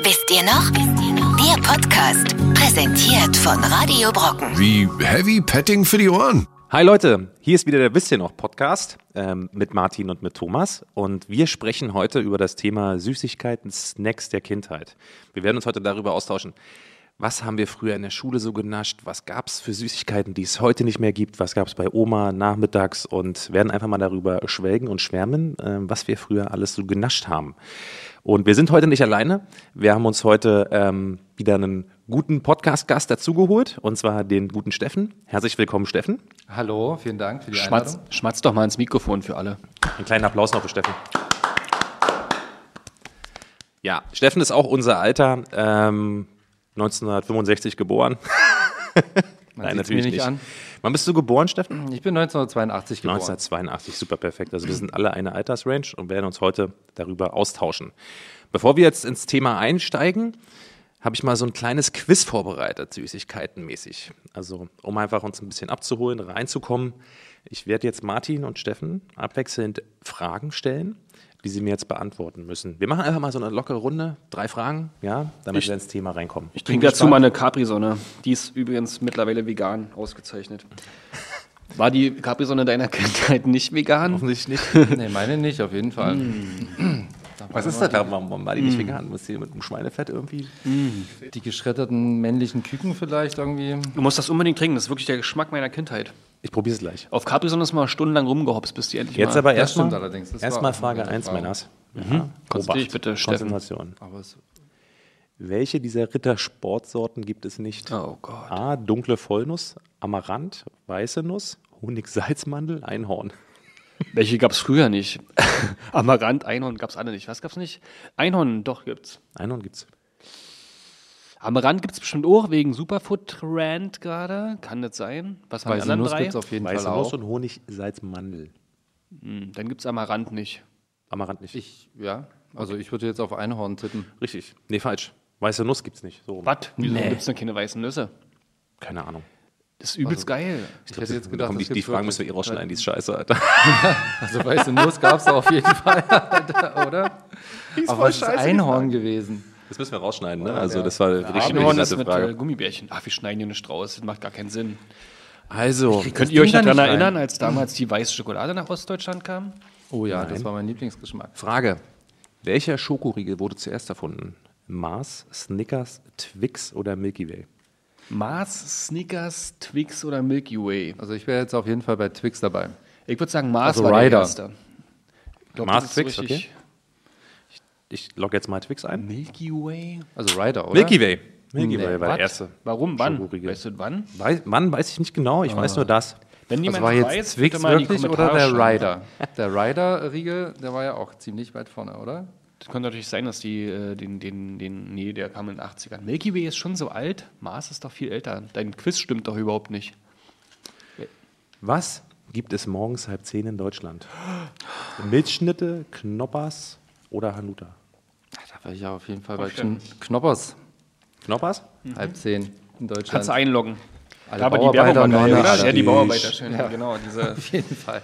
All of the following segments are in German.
Wisst ihr noch? Der Podcast, präsentiert von Radio Brocken. Wie Heavy Petting für die Ohren. Hi Leute, hier ist wieder der Wisst ihr noch Podcast ähm, mit Martin und mit Thomas und wir sprechen heute über das Thema Süßigkeiten, Snacks der Kindheit. Wir werden uns heute darüber austauschen, was haben wir früher in der Schule so genascht, was gab es für Süßigkeiten, die es heute nicht mehr gibt, was gab es bei Oma nachmittags und werden einfach mal darüber schwelgen und schwärmen, äh, was wir früher alles so genascht haben. Und wir sind heute nicht alleine. Wir haben uns heute ähm, wieder einen guten Podcast-Gast dazugeholt, und zwar den guten Steffen. Herzlich willkommen, Steffen. Hallo, vielen Dank für die Schmatz, Einladung. schmatz doch mal ins Mikrofon für alle. Einen kleinen Applaus noch für Steffen. Ja, Steffen ist auch unser Alter, ähm, 1965 geboren. Man sieht's mir nicht an. Wann bist du geboren, Steffen? Ich bin 1982 geboren. 1982, super perfekt. Also wir sind alle eine Altersrange und werden uns heute darüber austauschen. Bevor wir jetzt ins Thema einsteigen, habe ich mal so ein kleines Quiz vorbereitet, Süßigkeitenmäßig. Also um einfach uns ein bisschen abzuholen, reinzukommen. Ich werde jetzt Martin und Steffen abwechselnd Fragen stellen, die sie mir jetzt beantworten müssen. Wir machen einfach mal so eine lockere Runde, drei Fragen, ja, damit Ich- wir ins Thema reinkommen. Ich trinke dazu meine Capri-Sonne. Die ist übrigens mittlerweile vegan ausgezeichnet. War die Capri-Sonne deiner Kindheit nicht vegan? Hoffentlich nicht. Nee, meine nicht, auf jeden Fall. Was ist das? Warum warum war die nicht vegan? Muss die mit dem Schweinefett irgendwie? Die geschredderten männlichen Küken vielleicht irgendwie. Du musst das unbedingt trinken. Das ist wirklich der Geschmack meiner Kindheit. Ich probiere es gleich. Auf Capri-Sonne ist mal stundenlang rumgehopst, bis die endlich Jetzt mal... aber Das erstmal. Das erstmal Frage eine 1, Erfahrung. Männers. Konzentrier dich bitte, Steffen. Konzentration. Aber es, Welche dieser Rittersportsorten gibt es nicht? Oh Gott. A. Dunkle Vollnuss, Amaranth, weiße Nuss, Honig-Salzmandel, Einhorn. Welche gab es früher nicht? Amaranth, Einhorn gab es alle nicht. Was gab's nicht? Einhorn, doch gibt's. Einhorn gibt's. Amaranth gibt's bestimmt auch, wegen Superfood-Trend gerade. Kann das sein? Was waren die weiße anderen Nuss drei? gibt es auf jeden Weiße Fall Nuss auch. und Honig-Salzmandel. Hm, Dann gibt's Amaranth nicht. Amaranth nicht. Ich, ja, also ich würde jetzt auf Einhorn tippen. Richtig. Nee, falsch. Weiße Nuss gibt's nicht. So. Was? Wieso gibt's denn keine weißen Nüsse? Keine Ahnung. Das ist übelst geil. Ich hätte jetzt Da gedacht, kommen die, das die gibt's Fragen müssen wir eh wirklich. rausschneiden, die ist scheiße, Alter. Also weiße Nuss gab es auf jeden Fall, oder? Aber was ist Einhorn gewesen? Das müssen wir rausschneiden, ne? Ja, Also ja. das war eine richtig behinderte mit Frage. äh, Gummibärchen. Ach, wir schneiden hier eine Strauß. Das macht gar keinen Sinn. Also, Könnt ihr euch daran erinnern, als damals die weiße Schokolade nach Ostdeutschland kam? Oh ja, Nein. das war mein Lieblingsgeschmack. Frage. Welcher Schokoriegel wurde zuerst erfunden? Mars, Snickers, Twix oder Milky Way? Mars, Snickers, Twix oder Milky Way? Also ich wäre jetzt auf jeden Fall bei Twix dabei. Ich würde sagen, Mars Also war Ryder. der erste. Ich glaub, Mars, Twix, richtig. Ich logge jetzt mal Twix ein. Milky Way? Also Ryder, oder? Milky Way. Milky Nee, Way war Was? der erste. Warum? Wann? Weißt du wann? Weiß, Mann, weiß ich nicht genau, ich weiß nur das. Wenn Das jemand war jetzt weiß, Twix wirklich oder der. Ryder? Der Ryder-Riegel, der war ja auch ziemlich weit vorne, oder? Das könnte natürlich sein, dass die äh, den, den, den, nee, der kam in den 80ern. Milky Way ist schon so alt, Mars ist doch viel älter. Dein Quiz stimmt doch überhaupt nicht. Was gibt es morgens halb zehn in Deutschland? Milchschnitte, Knoppers oder Hanuta? Da war ich ja auf jeden Fall bei. Kn Knoppers, Knoppers? halb zehn in Deutschland. Kannst du einloggen. Alle Aber die Bauarbeiter Werbung war geil, Nonne, oder? alle. Ja, die Bauarbeiter, schön. Genau, diese. Auf jeden Fall.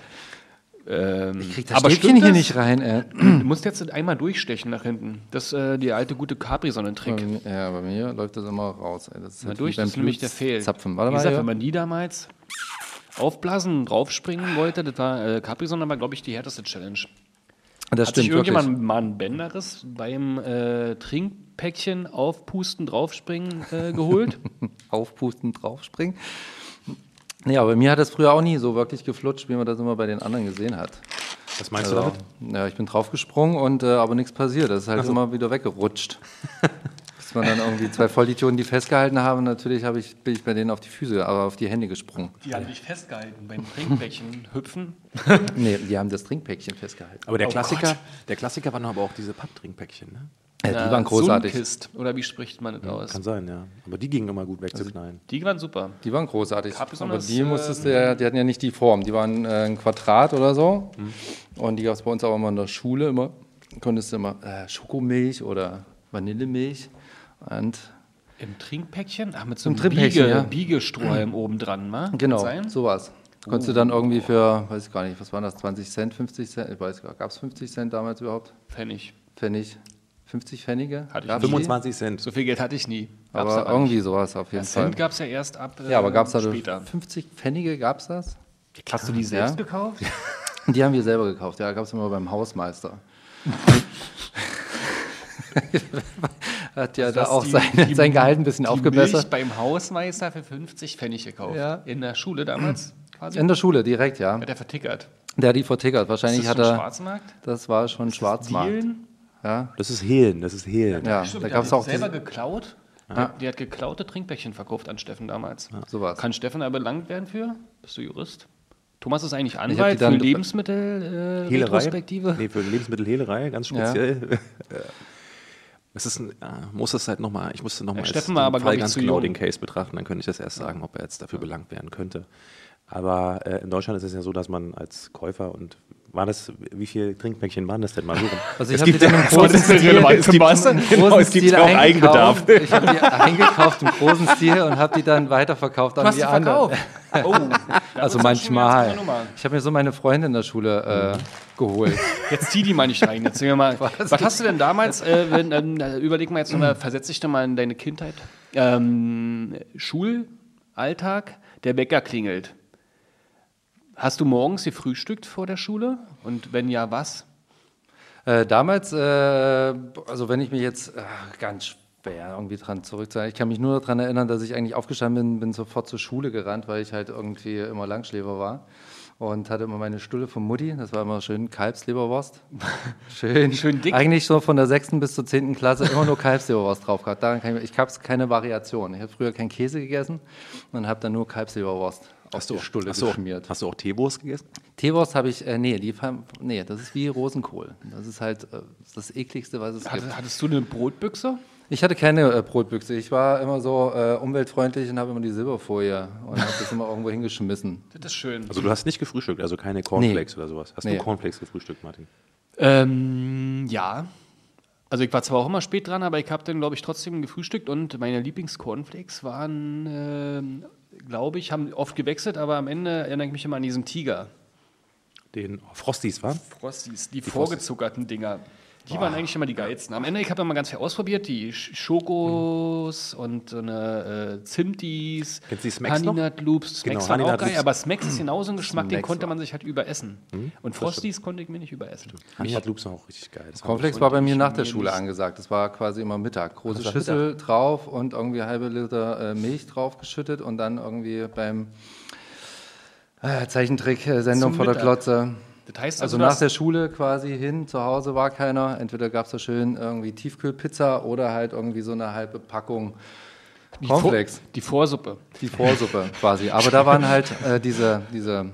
Ähm, Krieg das aber Stäbchen hier das? nicht rein, ey. Du musst jetzt einmal durchstechen nach hinten. Das ist äh, die alte gute Capri-Sonne-Trick. Ja, bei mir läuft das immer raus. Ey. Das ist Mal halt durch, das ist nämlich der Fehl. Zapfen. Wie Warte mal, gesagt, hier. wenn man die damals aufblasen, draufspringen wollte, das war äh, Capri-Sonne, aber glaube ich die härteste Challenge. Das Hat sich stimmt wirklich. irgendjemand mal einen Bänderriss beim äh, Trinkpäckchen aufpusten, draufspringen äh, geholt? Aufpusten, draufspringen. Nee, aber mir hat das früher auch nie so wirklich geflutscht, wie man das immer bei den anderen gesehen hat. Was meinst du Also, damit? ja, ich bin draufgesprungen und äh, aber nichts passiert. Das ist halt immer wieder weggerutscht. Bis man dann irgendwie zwei Vollidioten, die festgehalten haben. Natürlich habe ich, bin ich bei denen auf die Füße, aber auf die Hände gesprungen. Die haben dich festgehalten beim Trinkpäckchen hüpfen. Nee, die haben das Trinkpäckchen festgehalten. Aber der Oh Klassiker, Gott. der Klassiker waren aber auch diese Papptrinkpäckchen, ne? Ja, die waren großartig. Sunkist, oder wie spricht man das aus? Kann sein, ja. Aber die gingen immer gut wegzuknallen. Die waren super. Die waren großartig. Aber die äh, musstest du ja, die hatten ja nicht die Form. Die waren äh, ein Quadrat oder so. Und die gab es bei uns auch immer in der Schule immer. Konntest du immer äh, Schokomilch oder Vanillemilch. Und Im Trinkpäckchen? Ach, mit so einem Biege, ja. Biegestrohhalm oben dran, ma? genau, sowas. Konntest du dann irgendwie für, weiß ich gar nicht, was waren das, 20 Cent, 50 Cent, ich weiß gar nicht, gab es 50 Cent damals überhaupt? Pfennig. Pfennig. 50 Pfennige. Hatte ich Gab's nie. die? 25 Cent. So viel Geld hatte ich nie. Gab's Aber aber irgendwie nicht. sowas auf jeden Ja, Fall. Cent gab es ja erst ab äh, Ja, aber gab es da später. 50 Pfennige, gab es das? Hast du die selbst Ja. gekauft? Die haben wir selber gekauft, ja, gab es immer beim Hausmeister. Hat ja da hast auch die- sein, die- sein Gehalt ein bisschen Die aufgebessert. Milch beim Hausmeister für 50 Pfennig gekauft. Ja. In der Schule damals quasi. In der Schule, direkt, ja. Hat er vertickert. Der hat die vertickert. Ist Wahrscheinlich das hat schon er. Schwarzmarkt? Das war schon Schwarzmarkt. Dealen? Ja, Das ist Hehlen, das ist Hehlen. ja. Stimmt, da der gab es hat auch selber geklaut. Die hat geklaute Trinkbäckchen verkauft an Steffen damals. sowas. Kann Steffen da belangt werden für? Bist du Jurist? Thomas ist eigentlich Anwalt für Lebensmittel äh, Hehlerei? Retrospektive. Nee, für Lebensmittelhehlerei, ganz Ja. Es ist ein, äh, muss es halt nochmal, ich musste nochmal Ja, Steffen war aber, glaub Fall ich, ganz zu genau den Case betrachten, dann könnte ich das erst sagen, ob er jetzt dafür belangt werden könnte. Aber äh, in Deutschland ist es ja so, dass man als Käufer und war das, wie viele Trinkbäckchen waren das denn mal so rum? Also ich Es habe die gibt dann im ja- großen das ist der Stil, es gibt Genau, großen es gibt Stil auch Eigenbedarf. eingekauft. Ich habe die eingekauft im großen Stil und habe die dann weiterverkauft an Du hast die anderen. Oh, Also manchmal. Ich habe mir so meine Freunde in der Schule äh, geholt. Jetzt zieh die mal nicht rein. Jetzt wir mal. Was, hast du denn damals, äh, wenn, äh, überleg mal jetzt nochmal, versetz dich doch mal in deine Kindheit. Ähm, Schulalltag, der Bäcker klingelt. Hast du morgens gefrühstückt vor der Schule? Und wenn ja, was? Äh, damals, äh, also wenn ich mich jetzt äh, ganz schwer irgendwie dran zurückzahlen, ich kann mich nur daran erinnern, dass ich eigentlich aufgestanden bin, bin sofort zur Schule gerannt, weil ich halt irgendwie immer Langschläfer war und hatte immer meine Stulle von Mutti, das war immer schön Kalbsleberwurst. Schön, Schön dick. Eigentlich so von der sechsten bis zur zehnten Klasse immer nur Kalbsleberwurst drauf gehabt. Daran kann ich, ich habe keine Variation. Ich habe früher keinen Käse gegessen und habe dann nur Kalbsleberwurst auf die Stulle hast, du auch, geschmiert. hast du auch Teewurst gegessen? Teewurst habe ich, äh, nee, die, nee, das ist wie Rosenkohl. Das ist halt äh, das ekligste, was es gibt. Hattest, du eine Brotbüchse? Ich hatte keine äh, Brotbüchse. Ich war immer so äh, umweltfreundlich und habe immer die Silberfolie und habe das immer irgendwo hingeschmissen. Das ist schön. Also du hast nicht gefrühstückt, also keine Cornflakes oder sowas. Hast Nee. du Cornflakes gefrühstückt, Martin? Ähm, ja. Also ich war zwar auch immer spät dran, aber ich habe dann, glaube ich, trotzdem gefrühstückt und meine Lieblings-Cornflakes waren, ähm, glaube ich, haben oft gewechselt, aber am Ende erinnere ich mich immer an diesen Tiger. Den Frosties, war? Frosties, die, vorgezuckerten Dinger. Die waren eigentlich immer die geilsten. Am Ende, ich habe immer ganz viel ausprobiert, die Sch- Schokos und so eine äh, Zimtis, Kennst du die Smacks noch? Honey Nut Loops. Smacks Genau, waren Honey auch Nut geil, Loops. aber Smacks ist genauso ein Geschmack, den Smacks konnte war- man sich halt überessen. Mhm. Und Frosties konnte ich mir nicht überessen. Honey Nut Loops waren auch richtig geil. Das war Cornflakes war bei mir nach der Schule nicht- angesagt. Das war quasi immer Mittag. Große war Schüssel drauf und irgendwie halbe Liter äh, Milch draufgeschüttet und dann irgendwie beim äh, Zeichentrick-Sendung Zum vor der Mittag. Klotze. Das heißt Also also, nach der Schule quasi hin, zu Hause war keiner. Entweder gab es da schön irgendwie Tiefkühlpizza oder halt irgendwie so eine halbe Packung die, Vor die Vorsuppe. Die Vorsuppe quasi. Aber da waren halt äh, diese, diese,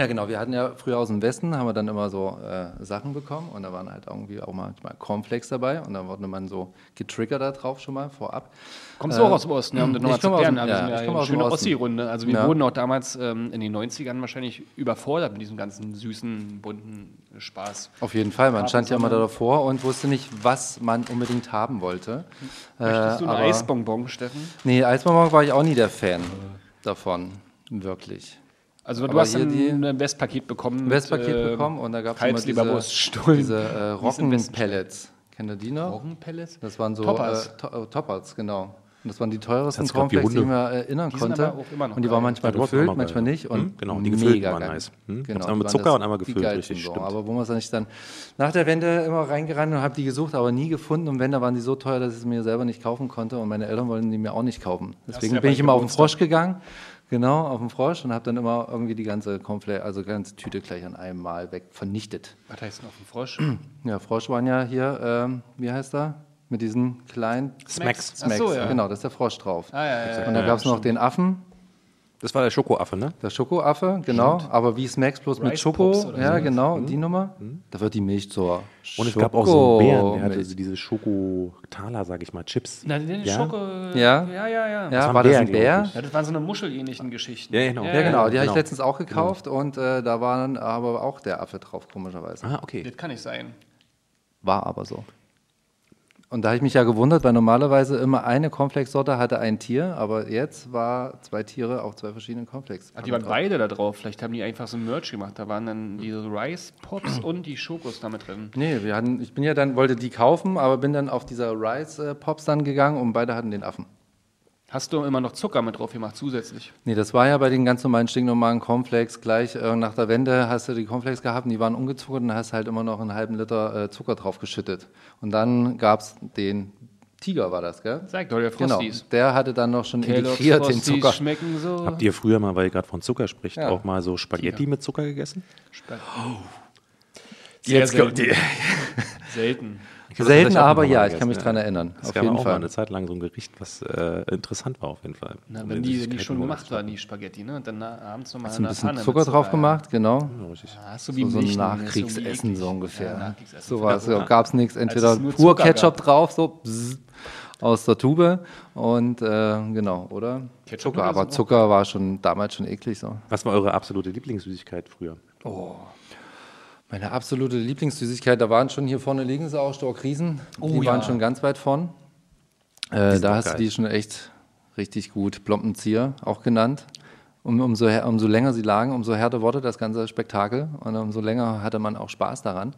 ja genau, wir hatten ja früher aus dem Westen, haben wir dann immer so äh, Sachen bekommen und da waren halt irgendwie auch manchmal Cornflakes dabei und dann wurde man so getriggert da drauf schon mal vorab. Kommst du auch aus dem Osten, ja, um das nochmal zu aus klären. ja, ja komme eine aus schöne Osten. Ossi-Runde. Also wir Ja. wurden auch damals ähm, in den 90ern wahrscheinlich überfordert mit diesem ganzen süßen, bunten Spaß. Auf jeden Fall, man stand ja immer da davor und wusste nicht, was man unbedingt haben wollte. Möchtest du Äh, ein aber- Eisbonbon, Steffen? Nee, Eisbonbon war ich auch nie der Fan davon, wirklich. Also du Aber hast die- ein, Westpaket bekommen. Ein Westpaket äh, bekommen und da gab es immer diese, diese äh, es Roggenpellets. Kennt ihr die noch? Roggenpellets? Das waren so Toppers. Äh, to äh, Toppers, genau. Und das waren die teuersten Cornflakes, die ich mir erinnern Die sind konnte. und die waren manchmal Ja, die gefüllt, manchmal nicht. Und Hm, genau, die gefüllten mega waren geil. nice. Hm, Genau, einmal die mit Zucker und einmal die gefüllt, richtig, so. stimmt. Aber wo man sich dann nach der Wende immer reingerannt und habe die gesucht, aber nie gefunden. Und wenn, da waren die so teuer, dass ich es mir selber nicht kaufen konnte. Und meine Eltern wollten die mir auch nicht kaufen. Deswegen ja bin ich immer auf den. Frosch gegangen. Genau, auf den Frosch und habe dann immer irgendwie die ganze Cornflake, also ganze Tüte gleich an einem Mal weg vernichtet. Was heißt denn auf dem Frosch? Ja, Frosch waren ja hier, ähm, wie heißt er? Mit diesen kleinen Smacks. Ach so, ja. Genau, da ist der Frosch drauf. Ah, ja, ja, Und da ja, gab es noch den Affen, Das war der Schokoaffe, ne? der Schokoaffe, genau. Aber wie Smacks bloß mit Rice Schoko. Pops oder Ja, sowas. genau, die Nummer. Da wird die Milch zur Und es gab auch so einen Bären, der hatte Schokomilch. so diese Schokotaler, sag ich mal, Chips. Na, den ja? Schoko. Ja. Ja, ja, ja. Ja, war war das ein Bär, Ja, das waren so eine muschelähnlichen Geschichten. Ja, genau. Ja, genau, die habe ich genau. letztens auch gekauft und äh, da war dann aber auch der Affe drauf, komischerweise. Ah, okay. Das kann nicht sein. War aber so. Und da habe ich mich ja gewundert, weil normalerweise immer eine Cornflakes-Sorte hatte ein Tier, aber jetzt war zwei Tiere auf zwei verschiedenen Cornflakes. Ach, die waren beide da drauf. Vielleicht haben die einfach so ein Merch gemacht. Da waren dann diese Rice Pops und die Schokos damit drin. Nee, wir hatten, ich bin ja dann, wollte die kaufen, aber bin dann auf dieser Rice-Pops dann gegangen und beide hatten den Affen. Hast du immer noch Zucker mit drauf gemacht zusätzlich? Nee, das war ja bei den ganz normalen stinknormalen Cornflakes gleich äh, nach der Wende hast du die Cornflakes gehabt und die waren ungezuckert und hast halt immer noch einen halben Liter äh, Zucker drauf geschüttet. Und dann gab es den Tiger war das, gell? Sag doch, der Genau, Frosties. der hatte dann noch schon Kellogg's integriert den Frosties Zucker. schmecken so. Habt ihr früher mal, weil ihr gerade von Zucker spricht, Ja. auch mal so Spaghetti mit Zucker gegessen? Sehr Jetzt kommt selten. selten. Selten, aber mal ja, ich kann mich dran erinnern. Es auf gab jeden auch mal Fall. eine Zeit lang so ein Gericht, was äh, interessant war auf jeden Fall. Na, wenn die, die schon gemacht waren, die Spaghetti, ne? Und dann abends nochmal in ein bisschen Pfanne Zucker drauf ja. gemacht, genau. Ja, richtig. Ja, Hast du So, wie so ein Milch, ne? Nachkriegsessen so ungefähr. Ja, Nachkriegsessen. So was, Ja. gab es nichts. Entweder pur Zucker Ketchup gab. drauf, so bzz, aus der Tube und äh, genau, oder? Ketchup Zucker, aber so? Zucker war schon damals schon eklig so. Was war eure absolute Lieblingssüßigkeit früher? Meine absolute Lieblingssüßigkeit, da waren schon hier vorne liegen sie auch, Storkriesen. die Oh, waren ja. schon ganz weit vorn. Äh, da hast du geil. die schon echt richtig gut. Blompenzieher auch genannt. Um, umso, umso länger sie lagen, umso härter wurde das ganze Spektakel und umso länger hatte man auch Spaß daran.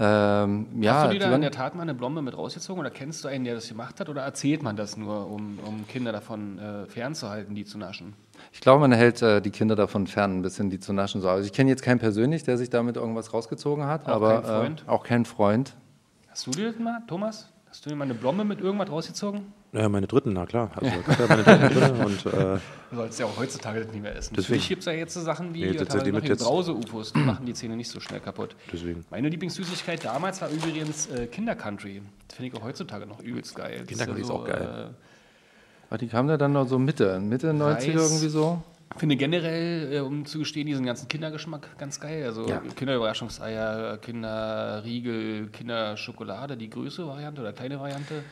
Ähm, ja, Hast du dir da in der Tat mal eine Blombe mit rausgezogen oder kennst du einen, der das gemacht hat oder erzählt man das nur, um, um Kinder davon äh, fernzuhalten, die zu naschen? Ich glaube, man hält äh, die Kinder davon fern, ein bisschen die zu naschen. So. Also ich kenne jetzt keinen persönlich, der sich damit irgendwas rausgezogen hat, Auch aber kein Freund? Äh, auch kein Freund. Hast du dir das mal, Thomas? Hast du dir mal eine Blombe mit irgendwas rausgezogen? Ja, meine dritten, na klar. Also, ja meine dritten drin und äh, Du sollst ja auch heutzutage das nicht mehr essen. Deswegen. Natürlich gibt es ja jetzt so Sachen wie Nee, die noch mit jetzt- Brause-UFOs, die machen die Zähne nicht so schnell kaputt. deswegen. Meine Lieblingssüßigkeit damals war übrigens äh, Kinder-Country. Das finde ich auch heutzutage noch übelst geil. Das Kinder-Country ist auch geil. Aber die kamen da dann noch so Mitte, Mitte 90er Reis. irgendwie so. Ich finde generell, äh, um zu gestehen, diesen ganzen Kindergeschmack ganz geil. Also Ja. Kinderüberraschungseier, Kinderriegel, Kinderschokolade, die größere Variante oder kleine Variante.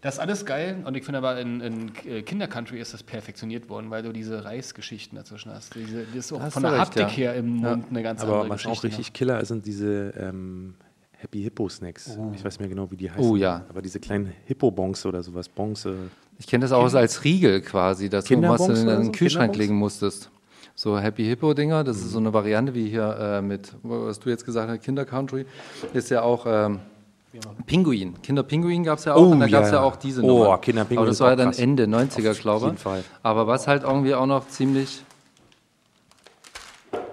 Das ist alles geil und ich finde aber in, in äh, Kinder-Country ist das perfektioniert worden, weil du diese Reisgeschichten dazwischen hast. Diese, das ist auch Hast von der recht, Haptik ja. her im Mund eine ganz Aber andere was Geschichte. auch richtig Killer ist, sind diese ähm, Happy Hippo Snacks. Ich weiß nicht mehr genau, wie die heißen. Oh, ja. Aber diese kleinen Hippo-Bonks oder sowas. Bonks. Äh, Ich kenne das auch als Riegel quasi, dass du was in oder den so? Kühlschrank legen musstest. So Happy Hippo Dinger, das ist so eine Variante wie hier äh, mit, was du jetzt gesagt hast, Kinder Country, ist ja auch ähm, Pinguin. Kinderpinguin gab es ja auch Oh, und da gab es ja. ja auch diese Oh, Nummer. Kinderpinguin Aber das war ja dann krass. Ende 90er, glaube Fall. Aber was halt irgendwie auch noch ziemlich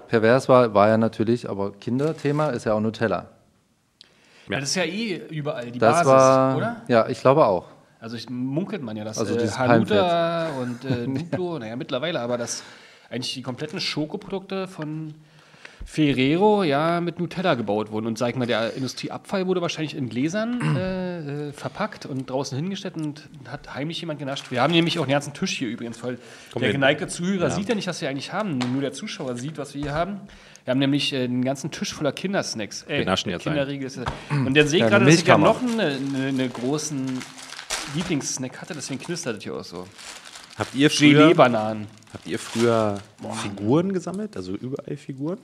pervers war, war ja natürlich, aber Kinderthema ist ja auch Nutella. Ja, das ist ja eh überall die Das Basis, war, oder? ja, ich glaube auch. Also ich munkelt man ja, dass Also äh, dieses Hanuta und äh, Duplo, naja mittlerweile, aber dass eigentlich die kompletten Schokoprodukte von Ferrero ja mit Nutella gebaut wurden. Und sag ich mal, der Industrieabfall wurde wahrscheinlich in Gläsern äh, äh, verpackt und draußen hingestellt und hat heimlich jemand genascht. Wir haben nämlich auch einen ganzen Tisch hier übrigens, weil der wir- geneigte Zuhörer sieht ja nicht, was wir eigentlich haben. Nur der Zuschauer sieht, was wir hier haben. Wir haben nämlich äh, einen ganzen Tisch voller Kindersnacks. Ey, Wir naschen jetzt Kinderriegel ist Und der sehe Ja, gerade, dass ich ja noch einen eine, eine großen Lieblingssnack hatte, deswegen knistert das hier auch so. habt ihr früher, Gelee-Bananen. habt ihr früher Figuren gesammelt? Also überall Figuren?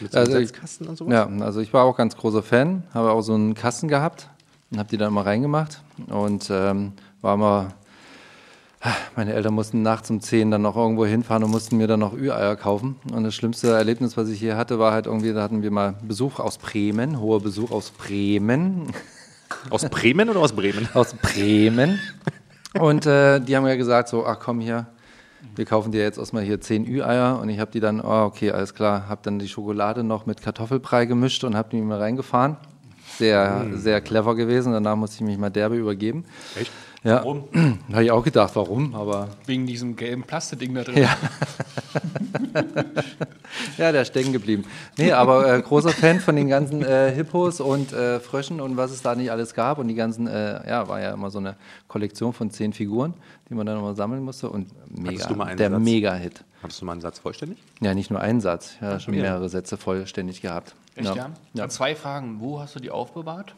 Mit so Also Setzkasten und sowas? Ja, also ich war auch ganz großer Fan, habe auch so einen Kasten gehabt und habe die dann mal reingemacht und ähm, war mal, meine Eltern mussten nachts um 10 dann noch irgendwo hinfahren und mussten mir dann noch Ü-Eier kaufen und das schlimmste Erlebnis, was ich hier hatte, war halt irgendwie, da hatten wir mal Besuch aus Bremen, hoher Besuch aus Bremen, Aus Bremen oder aus Bremen? aus Bremen und äh, die haben ja gesagt so, ach komm hier, wir kaufen dir jetzt erstmal hier 10 Ü-Eier und ich habe die dann, oh, okay, alles klar, habe dann die Schokolade noch mit Kartoffelbrei gemischt und habe die mal reingefahren. Sehr, sehr clever gewesen. Danach musste ich mich mal derbe übergeben. Echt? Ja, habe ich auch gedacht, warum, aber Wegen diesem gelben Plastikding da drin. ja. ja, der ist stecken geblieben. Nee, aber äh, großer Fan von den ganzen äh, Hippos und äh, Fröschen und was es da nicht alles gab. Und die ganzen, äh, ja, war ja immer so eine Kollektion von zehn Figuren, die man dann immer sammeln musste. Und mega, du mal einen der? Mega-Hit. Hattest du mal einen Satz vollständig? Ja, nicht nur einen Satz, ja, schon mehrere Sätze vollständig gehabt. Echt, ja? ja. Dann zwei Fragen. Wo hast du die aufbewahrt?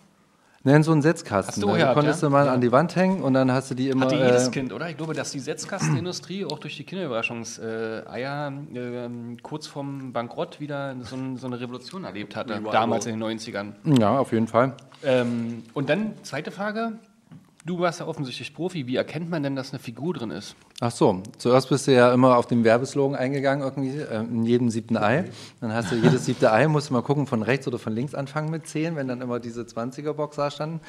Nein, so ein Setzkasten. Hast du da gehabt, konntest ja? du mal an die Wand hängen und dann hast du die immer. Hatte jedes äh, Kind, oder? Ich glaube, dass die Setzkastenindustrie auch durch die Kinderüberraschungseier äh, kurz vorm Bankrott wieder so, ein, so eine Revolution erlebt hatte. Damals in den 90ern. ja, auf jeden Fall. Ähm, und dann, zweite Frage. Du warst ja offensichtlich Profi. Wie erkennt man denn, dass eine Figur drin ist? Ach so, zuerst bist du ja immer auf den Werbeslogan eingegangen, irgendwie, äh, in jedem siebten Ei. Dann hast du jedes siebte Ei, musst du mal gucken, von rechts oder von links anfangen mit zählen, wenn dann immer diese 20er-Box da standen.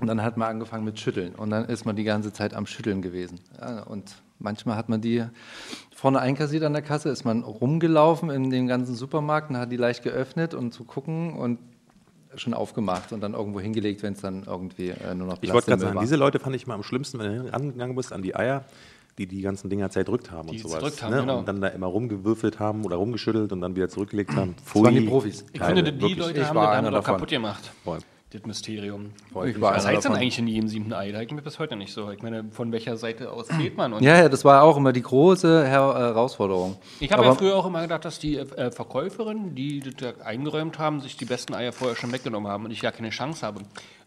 Und dann hat man angefangen mit Schütteln. Und dann ist man die ganze Zeit am Schütteln gewesen. Ja, und manchmal hat man die vorne einkassiert an der Kasse, ist man rumgelaufen in den ganzen Supermarkt und hat die leicht geöffnet und zu gucken und schon aufgemacht und dann irgendwo hingelegt, wenn es dann irgendwie äh, nur noch Ich wollte gerade sagen, war. diese Leute fand ich mal am schlimmsten, wenn du rangegangen bist an die Eier, die die ganzen Dinger zerdrückt haben Die und sowas. zerdrückt haben, ne? genau. Und dann da immer rumgewürfelt haben oder rumgeschüttelt und dann wieder zurückgelegt haben. Das waren die Profis. Ich finde, die wirklich. Leute Ich haben das kaputt gemacht. Voll. Das Mysterium. Ich war Was heißt denn eigentlich in jedem siebten Ei? Da ich mir bis heute nicht so. Ich meine, von welcher Seite aus geht man? Ja, ja, das war auch immer die große Her Herausforderung. Ich habe ja Aber- früher auch immer gedacht, dass die äh, Verkäuferinnen, die das da eingeräumt haben, sich die besten Eier vorher schon weggenommen haben und ich ja keine Chance habe.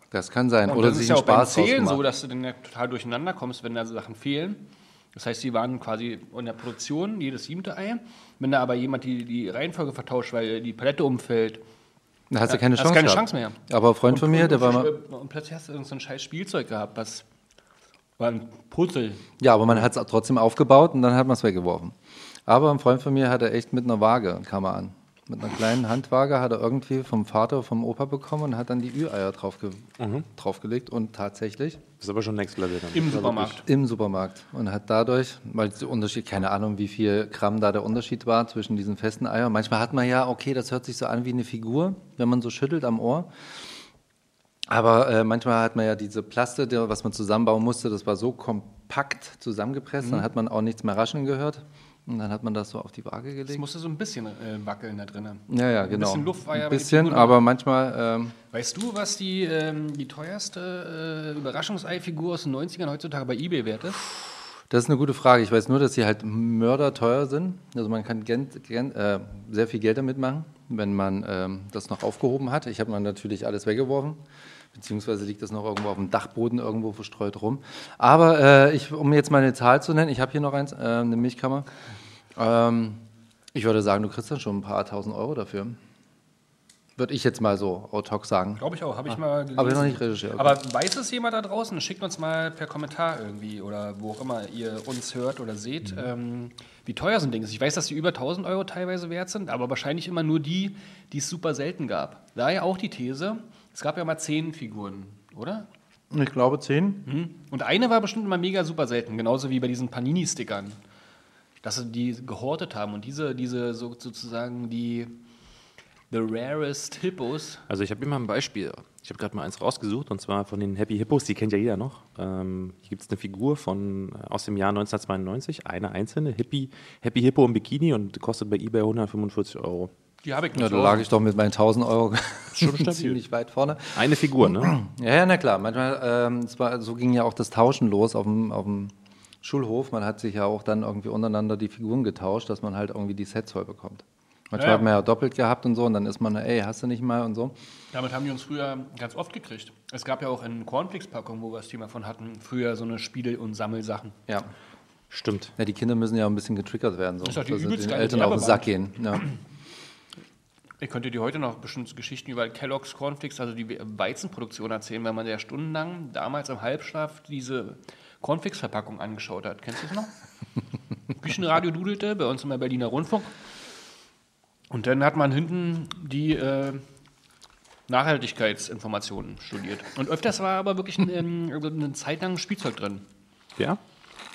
Das kann sein. Und Oder das sich ist ja auch beim Spaß Zählen so, dass du dann ja total durcheinander kommst, wenn da Sachen fehlen. Das heißt, die waren quasi in der Produktion jedes siebte Ei. Wenn da aber jemand die, die Reihenfolge vertauscht, weil die Palette umfällt, Da hast du keine hast Chance, keine gehabt. Chance mehr. Aber ein Freund von mir, der war mal. Und plötzlich hast du irgend so ein scheiß Spielzeug gehabt, was war ein Puzzle. Ja, aber man hat es trotzdem aufgebaut und dann hat man es weggeworfen. Aber ein Freund von mir hat er echt mit einer Waage, kam er an. Mit einer kleinen Handwaage hat er irgendwie vom Vater, vom Opa bekommen und hat dann die Ü-Eier draufge draufgelegt und tatsächlich Das ist aber schon Next Level dann. Im war Supermarkt. im Supermarkt und hat dadurch, weil der Unterschied, keine Ahnung, wie viel Gramm da der Unterschied war zwischen diesen festen Eiern. Manchmal hat man ja, okay, das hört sich so an wie eine Figur, wenn man so schüttelt am Ohr. Aber äh, manchmal hat man ja diese Plaste, der, was man zusammenbauen musste, das war so kompakt zusammengepresst, dann hat man auch nichts mehr rascheln gehört. Und dann hat man das so auf die Waage Es gelegt. musste so ein bisschen äh, wackeln da drinnen. Ja, ja, genau. bisschen Luft war ja Ein bisschen, aber manchmal, ähm, Weißt du, was die, ähm, die teuerste äh, Überraschungsei-Figur aus den 90ern heutzutage bei eBay wert ist? das ist eine gute Frage. Ich weiß nur, dass sie halt mörderteuer sind. Also man kann gen, gen, äh, sehr viel Geld damit machen, wenn man ähm, das noch aufgehoben hat. Ich habe mal natürlich alles weggeworfen. Beziehungsweise liegt das noch irgendwo auf dem Dachboden irgendwo verstreut rum. Aber äh, ich, um jetzt mal eine Zahl zu nennen, ich habe hier noch eins, äh, eine Milchkammer. Ähm, ich würde sagen, du kriegst dann schon ein paar tausend Euro dafür. Würde ich jetzt mal so auto hoc sagen. Glaube ich auch, habe ich mal gelesen. Aber noch nicht recherchiert. okay. Aber weiß es jemand da draußen? Schickt uns mal per Kommentar irgendwie oder wo auch immer ihr uns hört oder seht, Mhm. ähm, wie teuer sind Dinge. Ich weiß, dass die über 1000 Euro teilweise wert sind, aber wahrscheinlich immer nur die, die es super selten gab. Daher auch die These, es gab ja mal zehn Figuren, oder? Ich glaube zehn. Mhm. Und eine war bestimmt immer mega super selten, genauso wie bei diesen Panini-Stickern. Dass sie die gehortet haben und diese, diese so, sozusagen die the rarest Hippos. Also ich habe immer ein Beispiel. Ich habe gerade mal eins rausgesucht und zwar von den Happy Hippos, die kennt ja jeder noch. Ähm, hier gibt es eine Figur von, äh, aus dem Jahr 1992, eine einzelne, Hippie, Happy Hippo im Bikini und kostet bei eBay 145 Euro. Die habe ich noch Ja, da lag ich doch mit meinen 1000 Euro Schon ziemlich weit vorne. Eine Figur, ne? Ja, ja, na klar. Manchmal, ähm, war, so ging ja auch das Tauschen los auf dem, auf dem Schulhof. Man hat sich ja auch dann irgendwie untereinander die Figuren getauscht, dass man halt irgendwie die Sets voll bekommt. Manchmal Ja, hat man ja doppelt gehabt und so und dann ist man, ey, hast du nicht mal und so. Damit haben die uns früher ganz oft gekriegt. Es gab ja auch in Cornflakes-Packungen, wo wir das Thema von hatten, früher so eine Spiel- und Sammelsachen. Ja. Stimmt. Ja, die Kinder müssen ja ein bisschen getriggert werden, so, ist doch die übelst den Eltern auf den. Sack gehen. Ja. Ich könnte dir heute noch bestimmte Geschichten über Kellogg's Cornflakes, also die Weizenproduktion erzählen, weil man ja stundenlang damals im Halbschlaf diese Cornflakes-Verpackung angeschaut hat. Kennst du das noch? Küchenradio dudelte bei uns im Berliner Rundfunk. Und dann hat man hinten die äh, Nachhaltigkeitsinformationen studiert. Und öfters war aber wirklich ein, ähm, also eine Zeit lang Spielzeug drin. Ja?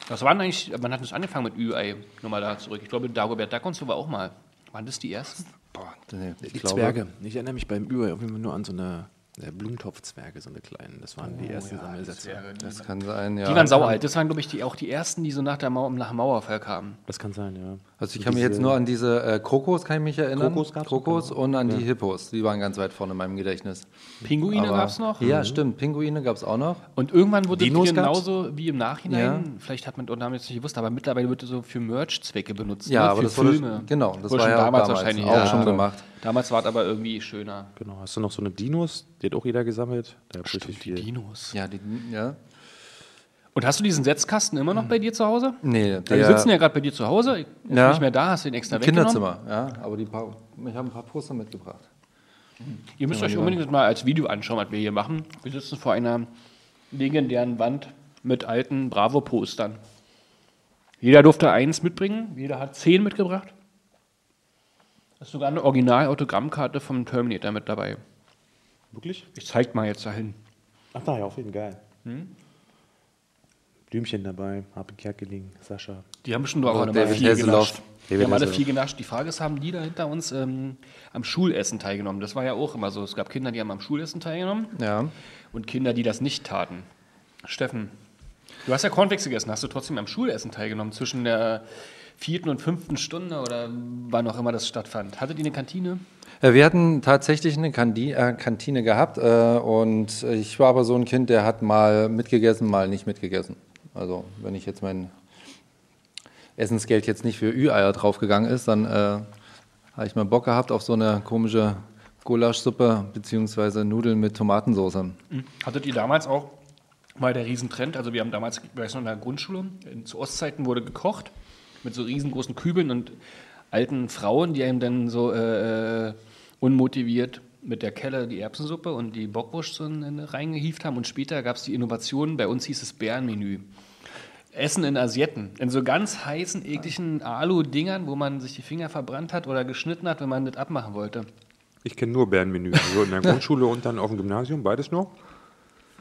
Das waren eigentlich, man hat das angefangen mit Ü-Ei, nochmal da zurück. Ich glaube, Dagobert Duck und so war auch mal. Waren das die ersten? Boah, Die glaube, Zwerge. Ich erinnere mich beim Ü irgendwie nur an so eine Blumentopfzwerge, so eine kleinen. Das waren die ersten Sammelsätze. Das kann sein, ja. Die waren saualt. Das waren, glaube ich, die, auch die ersten, die so nach, der Mau nach dem Mauerfall kamen. Das kann sein, ja. Also ich kann mich jetzt nur an diese äh, Krokos, kann ich mich erinnern. Krokos gab's, Krokos genau. und an die Hippos. Die waren ganz weit vorne in meinem Gedächtnis. Pinguine gab es noch. Ja, stimmt. Pinguine gab es auch noch. Und irgendwann wurde Dinos es gab's? genauso wie im Nachhinein, Ja. vielleicht hat man und haben jetzt nicht gewusst, aber mittlerweile wird es so für Merch-Zwecke benutzt. Ja, ne? aber für das wurde- Filme. genau, das Wurde war schon ja damals, damals wahrscheinlich auch schon gemacht. Damals war es aber irgendwie schöner. Genau. Hast du noch so eine Dinos? Die hat auch jeder gesammelt. Da richtig viel. Dinos. Ja, die, ja. Und hast du diesen Setzkasten immer noch bei dir zu Hause? Nee, Ja, der die sitzen ja gerade bei dir zu Hause. Ist Ja. nicht mehr da, hast du den extra im weggenommen? Kinderzimmer. Ja, aber die paar, ich habe ein paar Poster mitgebracht. Ihr müsst euch unbedingt mal als Video anschauen, was wir hier machen. Wir sitzen vor einer legendären Wand mit alten Bravo-Postern. Jeder durfte eins mitbringen, jeder hat zehn mitgebracht. Da ist sogar eine Original-Autogrammkarte vom Terminator mit dabei. Wirklich? Ich zeig mal jetzt dahin. Ach, da ja, auf jeden Fall. Geil. Blümchen dabei, Habe Kerkeling, Sascha. Die haben bestimmt auch alle mal David viel genascht. Die haben alle viel genascht. Die Frage ist, haben die da hinter uns ähm, am Schulessen teilgenommen? Das war ja auch immer so. Es gab Kinder, die haben am Schulessen teilgenommen Ja. und Kinder, die das nicht taten. Steffen, du hast ja Cornflakes gegessen. Hast du trotzdem am Schulessen teilgenommen? Zwischen der vierten und fünften Stunde oder wann auch immer das stattfand? Hattet ihr eine Kantine? Äh, Wir hatten tatsächlich eine Kandi äh, Kantine gehabt äh, und ich war aber so ein Kind, der hat mal mitgegessen, mal nicht mitgegessen. Also wenn ich jetzt mein Essensgeld jetzt nicht für Ü-Eier draufgegangen ist, dann äh, habe ich mal Bock gehabt auf so eine komische Gulaschsuppe beziehungsweise Nudeln mit Tomatensauce. Hattet ihr damals auch mal der Riesentrend? Also wir haben damals, ich weiß noch, in der Grundschule, in, zu Ostzeiten wurde gekocht mit so riesengroßen Kübeln und alten Frauen, die einem dann so äh, äh, unmotiviert mit der Kelle die Erbsensuppe und die Bockwurst so in, in, reingehieft haben. Und später gab es die Innovation, bei uns hieß es Bärenmenü. Essen in Asietten, in so ganz heißen, ekligen Alu-Dingern, wo man sich die Finger verbrannt hat oder geschnitten hat, wenn man das abmachen wollte. Ich kenne nur Bärenmenü. Also in der Grundschule und dann auf dem Gymnasium, beides noch.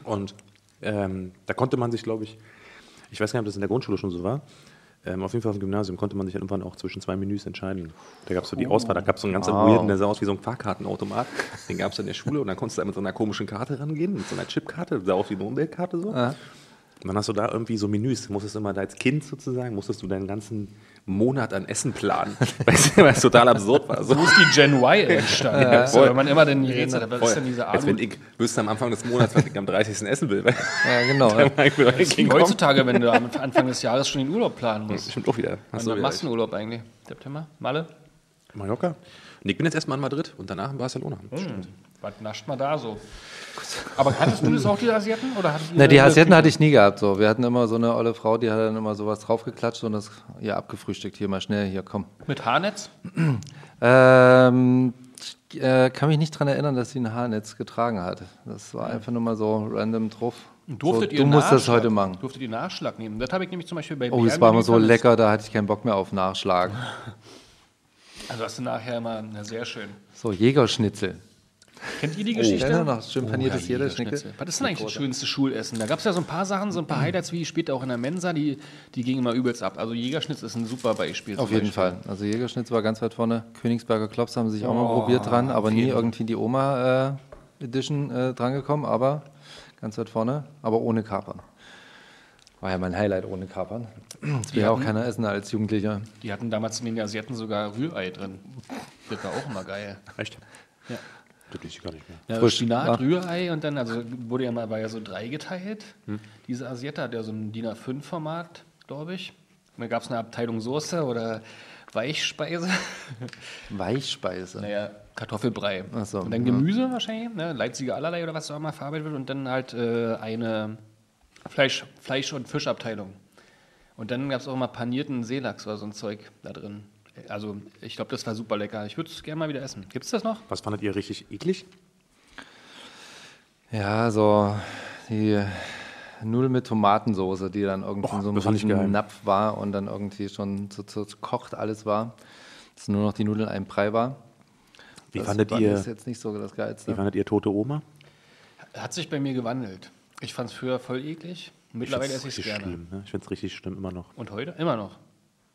Und ähm, da konnte man sich, glaube ich, ich weiß gar nicht, ob das in der Grundschule schon so war. Ähm, auf jeden Fall auf dem Gymnasium konnte man sich dann irgendwann auch zwischen zwei Menüs entscheiden. Da gab es so die Auswahl, da gab es so einen ganz Wow. weirden, der sah aus wie so ein Fahrkartenautomat. Den gab es in der Schule und dann konntest du da mit so einer komischen Karte rangehen, mit so einer Chipkarte, sah aus wie eine Umweltkarte so. Und dann hast du da irgendwie so Menüs, du musstest immer da als Kind sozusagen, musstest du deinen ganzen Monat an Essen planen. weißt du, was total absurd war. So. Ist die Gen Y entstanden? ja, voll. wenn man immer dann die Rätsel hat, was ist denn diese Als Alu? wenn ich wüsste am Anfang des Monats, was ich am 30. essen will. Weil Ja, genau. ja. Heutzutage, wenn du am Anfang des Jahres schon den Urlaub planen musst. Stimmt auch wieder. Hast Wann du machst du einen Urlaub eigentlich? September? Malle? Mallorca? Und ich bin jetzt erstmal in Madrid und danach in Barcelona. Hm. Was nascht man da so? Aber hattest du das auch, die Asiaten? Oder Na, die eine Hasietten Küche? hatte ich nie gehabt. So. Wir hatten immer so eine olle Frau, die hat dann immer sowas draufgeklatscht und das ja abgefrühstückt. Hier mal schnell, hier komm. Mit Haarnetz? Ähm, ich äh, kann mich nicht daran erinnern, dass sie ein Haarnetz getragen hat. Das war einfach nur mal so random drauf. Durftet so, ihr du musst das heute machen. Durftet ihr Nachschlag nehmen? Das habe ich nämlich zum Beispiel bei Oh, das war immer so lecker, da hatte ich keinen Bock mehr auf Nachschlag. Also hast du nachher immer, na sehr schön. So, Jägerschnitzel. Kennt ihr die Oh, Geschichte? ja, noch schön paniertes ja, Jägerschnitzel. Jägerschnitzel. Was ist denn eigentlich das schönste Schulessen? Da gab es ja so ein paar Sachen, so ein paar Highlights, wie später auch in der Mensa, die, die gingen immer übelst ab. Also Jägerschnitzel ist ein super Beispiel. Auf jeden Beispiel. Fall. Also Jägerschnitzel war ganz weit vorne. Königsberger Klops haben sich auch mal Oh, probiert dran, aber nie irgendwie die Oma äh, Edition äh, drangekommen, aber ganz weit vorne, aber ohne Kapern. War ja mein Highlight ohne Kapern. Das will ja auch keiner essen als Jugendlicher. Die hatten damals in den Asiaten sogar Rührei drin. Das war auch immer geil. Echt? Ja. Das weiß ich gar nicht mehr. Ja, Frisch, Spinat, ja. Rührei und dann, also wurde ja mal, war ja so dreigeteilt. Diese Asiate hat ja so ein DIN A5-Format, glaube ich. Und dann gab es eine Abteilung Soße oder Weichspeise. Weichspeise. naja, Kartoffelbrei. Ach so, und dann ja. Gemüse wahrscheinlich, ne? Leipziger allerlei oder was auch immer verarbeitet wird. Und dann halt äh, eine Fleisch, Fleisch- und Fischabteilung. Und dann gab es auch mal panierten Seelachs oder so ein Zeug da drin. Also ich glaube, das war super lecker. Ich würde es gerne mal wieder essen. Gibt es das noch? Was fandet ihr richtig eklig? Ja, so die Nudeln mit Tomatensoße, die dann irgendwie in so einem geil. riesen Napf war und dann irgendwie schon so, so kocht alles war. Dass nur noch die Nudeln ein Brei war. Wie das fandet war ihr, ist jetzt nicht so das wie Geilste. fandet ihr tote Oma? Hat sich bei mir gewandelt. Ich fand es früher voll eklig. Mittlerweile esse ich es richtig gerne. schlimm. Ne? Ich finde es richtig schlimm, immer noch. Und heute? Immer noch.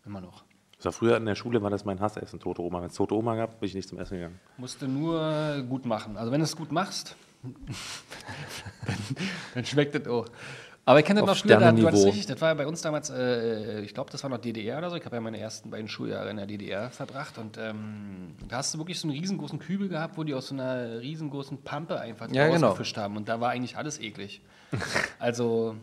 Immer noch. Das war früher in der Schule, war das mein Hassessen, tote Oma. Wenn es tote Oma gab, bin ich nicht zum Essen gegangen. Musste nur gut machen. Also wenn du es gut machst, dann, dann schmeckt es auch. Aber ich kenne das noch früher, da, du hattest richtig, das war bei uns damals, äh, ich glaube, das war noch DDR oder so. Ich habe ja meine ersten beiden Schuljahre in der DDR verbracht und ähm, da hast du wirklich so einen riesengroßen Kübel gehabt, wo die aus so einer riesengroßen Pampe einfach Ja, genau. gefischt haben und da war eigentlich alles eklig. also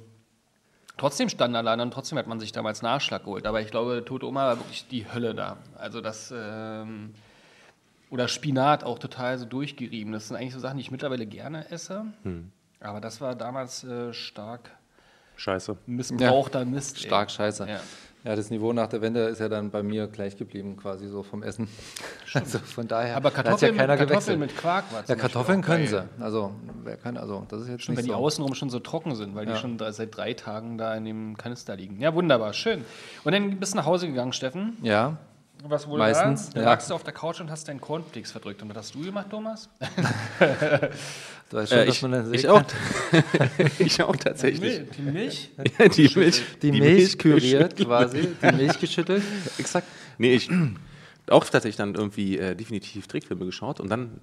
Trotzdem standen alle anderen, trotzdem hat man sich damals Nachschlag geholt. Aber ich glaube, Tote Oma war wirklich die Hölle da. Also das, ähm, oder Spinat auch total so durchgerieben. Das sind eigentlich so Sachen, die ich mittlerweile gerne esse. Aber das war damals äh, stark Scheiße. Missbrauchter Mist. ey. Stark scheiße. Ja. Ja. das Niveau nach der Wende ist ja dann bei mir gleich geblieben, quasi so vom Essen. Also von daher. Aber Kartoffeln, ja keiner Kartoffeln gewechselt. mit Quark war Ja, Kartoffeln können geil. sie. Also, wer kann, also, das ist jetzt Schon, wenn die so. außenrum schon so trocken sind, weil die Ja. schon drei, seit drei Tagen da in dem Kanister liegen. Ja, wunderbar, schön. Und dann bist du nach Hause gegangen, Steffen. Ja, Was wohl Meistens, Da? Ja. lagst du auf der Couch und hast deinen Cornflakes verdrückt. Und was hast du gemacht, Thomas? du weißt schon, Äh, dass ich, man das ich auch. ich auch tatsächlich. Die Milch? die Milch, Die, Milch küriert quasi, die Milch geschüttelt. Exakt. Nee, ich auch tatsächlich dann irgendwie äh, definitiv Trickfilme geschaut und dann,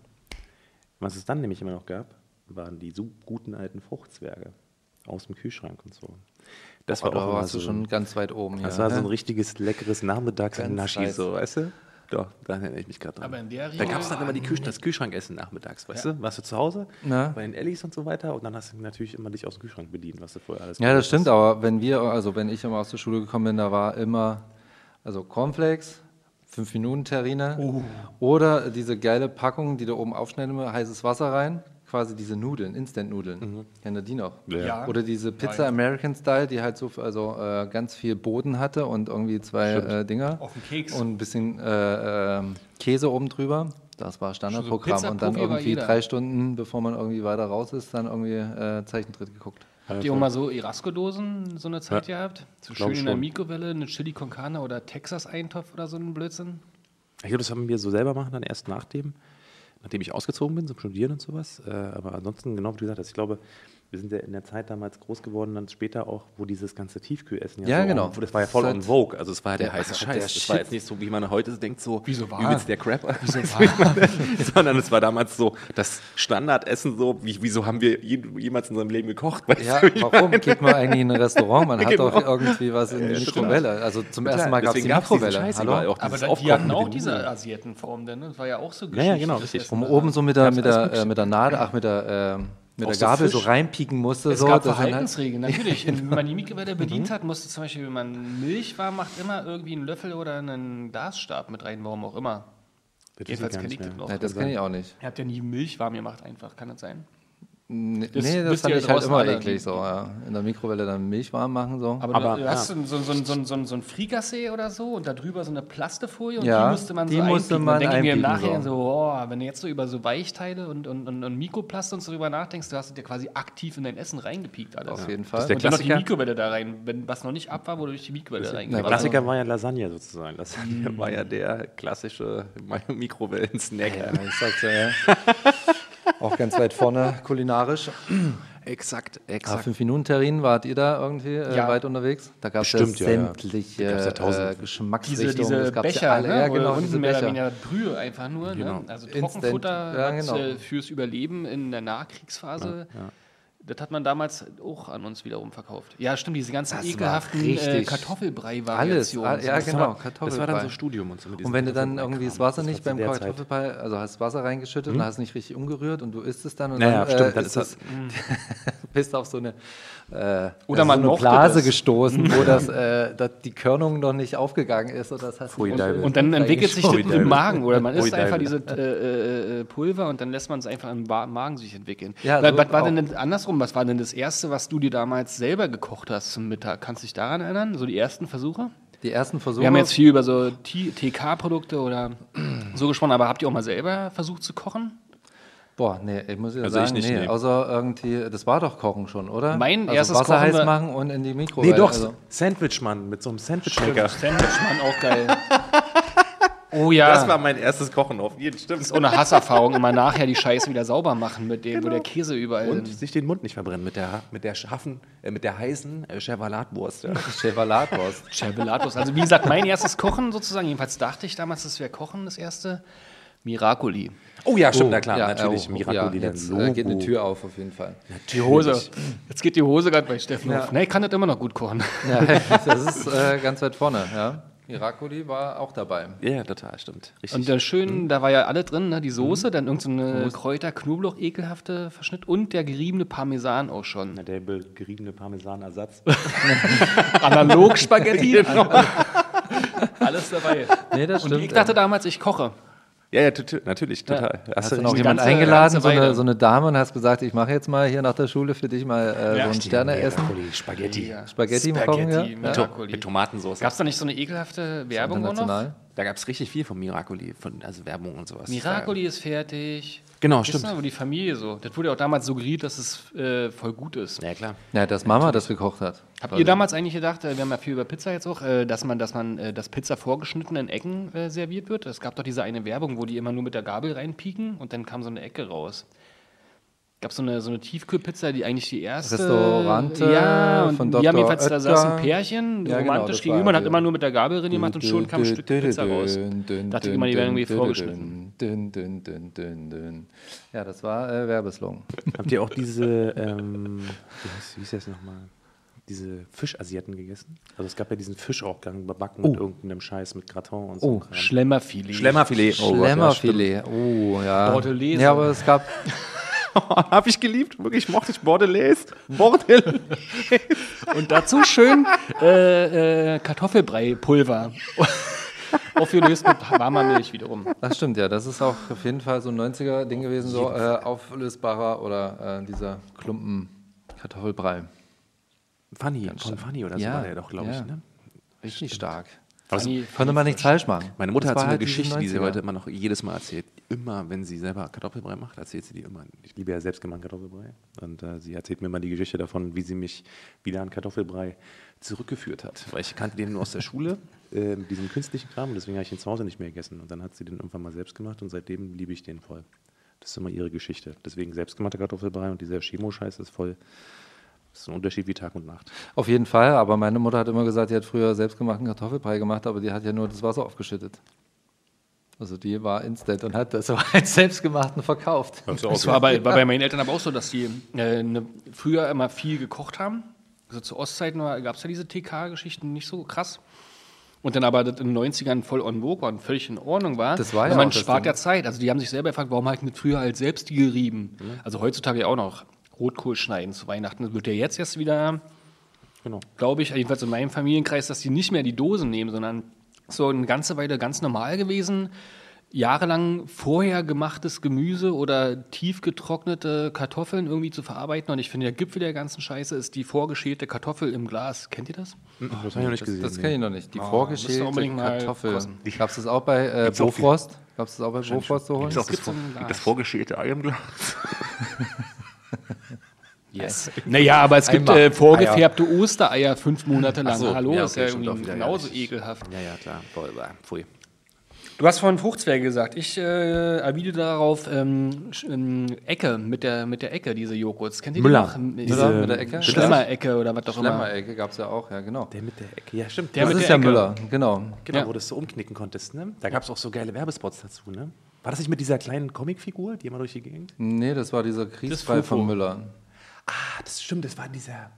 was es dann nämlich immer noch gab, waren die so guten alten Fruchtzwerge aus dem Kühlschrank und so. Das war Da auch immer warst du so, schon ganz weit oben hier. das war so ein ne? richtiges leckeres Nachmittags-Naschi, so, weißt du? Doch, da erinnere ich mich gerade dran. Aber in der da Riege- gab es dann immer die Kühl das Kühlschrankessen nachmittags, weißt du? Warst du zu Hause Na? bei den Ellis und so weiter und dann hast du natürlich immer dich aus dem Kühlschrank bedient, was du vorher alles Ja, das stimmt, hast. aber wenn wir, also wenn ich immer aus der Schule gekommen bin, da war immer, also Cornflakes, 5 Minuten Terrine Oh. oder diese geile Packung, die da oben aufschneiden, heißes Wasser rein, quasi diese Nudeln, Instant-Nudeln. Kennt ihr die noch? Ja. Ja. Oder diese Pizza American Style, die halt so also äh, ganz viel Boden hatte und irgendwie zwei äh, Dinger Auf dem Keks. und ein bisschen äh, ähm, Käse oben drüber. Das war Standardprogramm. So und dann irgendwie drei Stunden, bevor man irgendwie weiter raus ist, dann irgendwie äh, Zeichentritt geguckt. Habt ihr auch mal so Erasco-Dosen so eine Zeit gehabt? So schön in der. Mikrowelle, eine Chili con Carne oder Texas-Eintopf oder so ein Blödsinn? Ich glaube, das haben wir so selber machen, dann erst nach dem, nachdem ich ausgezogen bin zum Studieren und sowas. Äh, aber ansonsten, genau wie du gesagt hast, ich glaube, wir sind ja in der Zeit damals groß geworden, dann später auch, wo dieses ganze Tiefkühlessen Ja, so genau. das war ja voll Das on Vogue. Also es war ja der, Der- heiße der Scheiß. das Shit. war jetzt nicht so, wie man heute denkt, so Wieso war? übelst der Crap. Wieso war? Sondern es war damals so das Standardessen so, wie, wieso haben wir je, jemals in unserem Leben gekocht? Weißt Ja, du, warum geht man eigentlich in ein Restaurant? Man hat Genau. doch irgendwie was in die Mikrowelle. Also zum ersten Mal gab es die Mikrowelle. Hallo? auch Aber da, die hatten auch diese. Asiatenform, denn ne? das war ja auch so Ja, ja, genau, das richtig. Man oben so mit der, mit der, äh, mit der Nadel, ach, mit der, äh, mit der so Gabel so Fisch. reinpieken musste. Es so, gab halt- Verhaltensregeln, natürlich. Wenn man die Mikrowelle bedient hat, musste zum Beispiel, wenn man Milch warm macht, immer irgendwie einen Löffel oder einen Gasstab mit rein, warum auch immer. Das Jedenfalls kenne ich das nicht noch. Ja, das kenne ich auch nicht. Ihr habt ja nie Milch warm gemacht, einfach, kann das sein? Nee, Das nee, das fand ich halt immer eklig. So, ja. In der Mikrowelle dann Milch warm machen. So. Aber, Aber, du hast so, so, so, so, so, so ein Frikassee oder so und da drüber so eine Plastefolie und Ja, die musste man die so musste einbiegen. man dann denke ich mir im Nachhinein so. so, oh, wenn du jetzt so über so Weichteile und, und, und, und Mikroplast und so drüber nachdenkst, du hast dir quasi aktiv in dein Essen reingepiekt alles. Auf jeden Das Fall. ist der Und dann noch die Klassiker. Mikrowelle da rein. Wenn was noch nicht ab war, wurde durch die Mikrowelle Der reingemacht. Klassiker war ja Lasagne sozusagen. Lasagne war ja der klassische Mikrowellen-Snack. Ja, ich sag's ja, ja. Auch ganz weit vorne kulinarisch. Exakt, Ah, exakt. fünf Minuten Terrinen, wart ihr da irgendwie äh, Ja. weit unterwegs? Da gab es ja Bestimmt, ja, ja. sämtliche Da gab's ja äh, diese, Geschmacksrichtungen. diese das gab's Becher, ja alle. ne? ja, genau, unten diese mehr oder Becher. weniger Brühe einfach nur. Genau. Ne? Also Trockenfutter ja, genau. äh, fürs Überleben in der Nachkriegsphase. Das hat man damals auch an uns wiederum verkauft. Ja, stimmt, diese ganzen Das ekelhaften äh. Kartoffelbrei-Variationen. Alles, ja, So. genau, Das war dann Kartoffelbrei. so Studium und so. Und wenn du dann irgendwie das Wasser Das nicht beim Zeit. Kartoffelbrei, also hast Wasser reingeschüttet und hast nicht richtig umgerührt und du isst es dann und Naja, dann stimmt, dann äh, ist ist es, bist auf so eine, äh, Oder man so eine Blase das. gestoßen, wo das, äh, dass die Körnung noch nicht aufgegangen ist und das du Deibel. Und dann entwickelt sich das im. Magen oder man isst einfach diese äh, äh, äh, Pulver und dann lässt man es einfach im Magen sich entwickeln. Ja, was, so was war auch. denn denn andersrum? Was war denn das erste, was du dir damals selber gekocht hast zum Mittag? Kannst du dich daran erinnern? So die ersten Versuche? die ersten Versuche. Wir haben jetzt viel über so TK-Produkte oder so gesprochen, aber habt ihr auch mal selber versucht zu kochen? Boah, nee, ich muss ja Also ich sagen, nicht, nee, nee. außer irgendwie, das war doch Kochen schon, oder? Mein also erstes Wasser Kochen heiß machen und in die Mikrowelle. Nee, doch, Also, Sandwichmann mit so einem Sandwichmaker. Sandwichmann auch geil. Oh ja. Das war mein erstes Kochen auf jeden Stimmt. so eine Hasserfahrung, immer nachher die Scheiße wieder sauber machen, mit dem, wo der Käse überall Und sich den Mund nicht verbrennen mit der, mit der scharfen, äh, mit der heißen äh, Chevrolet-Wurst. Ja. Chevrolet-Wurst. Cervelatus. Also wie gesagt, mein erstes Kochen sozusagen, jedenfalls dachte ich damals, das wäre Kochen, das erste. Miracoli. Oh ja, stimmt, na klar, ja, natürlich. oh, Miracoli, ja, dann jetzt äh, geht eine Logo. Tür auf, auf jeden Fall. Die Hose. Jetzt geht die Hose gerade bei Steffen Ja. auf. Ne, ich kann das immer noch gut kochen. Ja, das ist äh, ganz weit vorne, ja. Miracoli war auch dabei. Ja, total, stimmt. Richtig. Und der schön, da war ja alle drin, ne? die Soße, dann irgendeine so Kräuter, Knoblauch, ekelhafte Verschnitt und der geriebene Parmesan auch schon. der be- geriebene Parmesanersatz. Analog Spaghetti. Alles dabei. Nee, das Und stimmt. ich dachte damals, ich koche. Ja, ja, natürlich, total. Hast du recht. noch jemanden eingeladen, so eine, so eine Dame, und hast gesagt, ich mache jetzt mal hier nach der Schule für dich mal äh, Ja, so ein. Sterne-Essen? Miracoli, Spaghetti. Spaghetti, mal kochen, ja? Spaghetti mit ja. Mit Tomatensauce. Gab es da nicht so eine ekelhafte Werbung auch noch? Da gab es richtig viel von Miracoli, von, also Werbung und sowas. Miracoli ist fertig. Genau, stimmt. Wo die Familie so. Das wurde ja auch damals suggeriert, dass es äh, voll gut ist. Ja, klar. Ja, dass Mama das gekocht hat. Habt ihr damals eigentlich gedacht, äh, wir haben ja viel über Pizza jetzt auch, äh, dass man, dass man äh, das Pizza vorgeschnitten in Ecken serviert wird? Es gab doch diese eine Werbung, wo die immer nur mit der Gabel reinpieken und dann kam so eine Ecke raus. Gab so eine so eine Tiefkühlpizza, die eigentlich die erste Restaurante ja, und von Dr. haben jedenfalls da saß ein. Pärchen, Ja, genau, romantisch das gegenüber, man hat immer nur mit der Gabel drin gemacht und schon kam ein Stück Pizza raus. Dachte ich immer, die werden irgendwie vorgeschnitten. Ja, das war äh, Werbeslogan. Habt ihr auch diese, ähm, wie hieß, das nochmal? Diese Fischasiaten gegessen? Also es gab ja diesen Fischaufgang überbacken mit irgendeinem Scheiß mit Gratin und so. Oh. Schlemmerfilet. Schlemmerfilet. Oh Gott, ja, Schlemmerfilet. Oh, ja. Bordelaise. Ja, aber es gab, Hab ich geliebt, wirklich mochte ich Bordelaise. Bordelaise. Und dazu schön äh, äh, Kartoffelbrei-Pulver. Aufgelöst mit warmer Milch wiederum. das stimmt ja, das ist auch auf jeden Fall so ein 90er-Ding gewesen, so äh, auflösbarer oder äh, dieser Klumpen Kartoffelbrei. Funny, von Funny oder so Ja, war der doch, glaube ja. ich. Ne? Richtig stark. Funny- Konnte man nichts falsch machen. Meine Mutter Das hat so eine halt Geschichte, die sie 90er. heute immer noch jedes Mal erzählt. Immer, wenn sie selber Kartoffelbrei macht, erzählt sie die immer. Ich liebe ja selbstgemachten Kartoffelbrei. Und äh, sie erzählt mir immer die Geschichte davon, wie sie mich wieder an Kartoffelbrei zurückgeführt hat. Weil ich kannte den nur aus der Schule, äh, diesen künstlichen Kram, und deswegen habe ich ihn zu Hause nicht mehr gegessen. Und dann hat sie den irgendwann mal selbst gemacht und seitdem liebe ich den voll. Das ist immer ihre Geschichte. Deswegen selbstgemachter Kartoffelbrei und dieser Chemo-Scheiß ist voll. Das ist ein Unterschied wie Tag und Nacht. Auf jeden Fall, aber meine Mutter hat immer gesagt, die hat früher selbstgemachten Kartoffelbrei gemacht, aber die hat ja nur das Wasser aufgeschüttet. Also die war instant und hat das so als selbstgemachten verkauft. Das war bei, bei meinen Eltern aber auch so, dass die äh, ne, früher immer viel gekocht haben. Also zu Ostzeiten gab es ja diese TK-Geschichten nicht so krass. Und dann aber das in den 90ern voll on vogue war und völlig in Ordnung war. Das war ja man auch das spart ja Zeit. Also die haben sich selber gefragt, warum ich nicht früher als selbst die gerieben? Also heutzutage ja auch noch Rotkohl schneiden zu Weihnachten. Das wird ja jetzt erst wieder Genau. glaube ich, jedenfalls in meinem Familienkreis, dass die nicht mehr die Dosen nehmen, sondern so eine ganze Weile ganz normal gewesen. Jahrelang vorher gemachtes Gemüse oder tiefgetrocknete Kartoffeln irgendwie zu verarbeiten. Und ich finde, der Gipfel der ganzen Scheiße ist die vorgeschälte Kartoffel im Glas. Kennt ihr das? Das habe ich noch nicht gesehen. Das kenne ich noch nicht. Die ihr vorgeschälte Kartoffel. Gab es das auch bei äh, Bofrost? Gab es das auch bei Bofrost zu holen? Das im Glas. vorgeschälte Ei im Glas. Yes. Naja, aber es gibt äh, vorgefärbte Ostereier fünf Monate lang. so, Hallo, ja, ist okay, ja stimmt irgendwie genauso ja. ekelhaft. Ja, ja, klar. Voll, bah, pfui. Du hast vorhin Fruchtzwerge gesagt. Ich äh, erwidere darauf ähm, ähm, Ecke, mit der, mit der Ecke, diese Joghurts. Kennt ihr Müller. die noch? Diese- Müller mit der Ecke? Schlemmerecke oder was auch immer. Schlemmerecke gab es ja auch, ja genau. Der mit der Ecke. Ja, stimmt. Der das mit ist der ja Ecke. Müller, genau. Genau, Ja. wo du es so umknicken konntest. Ne? Da gab es auch so geile Werbespots dazu. Ne? War das nicht mit dieser kleinen Comicfigur, die immer durch die Gegend? Nee, das war dieser Kriegsbrei Fufo. von Müller. Ah, das stimmt. Das war dieser.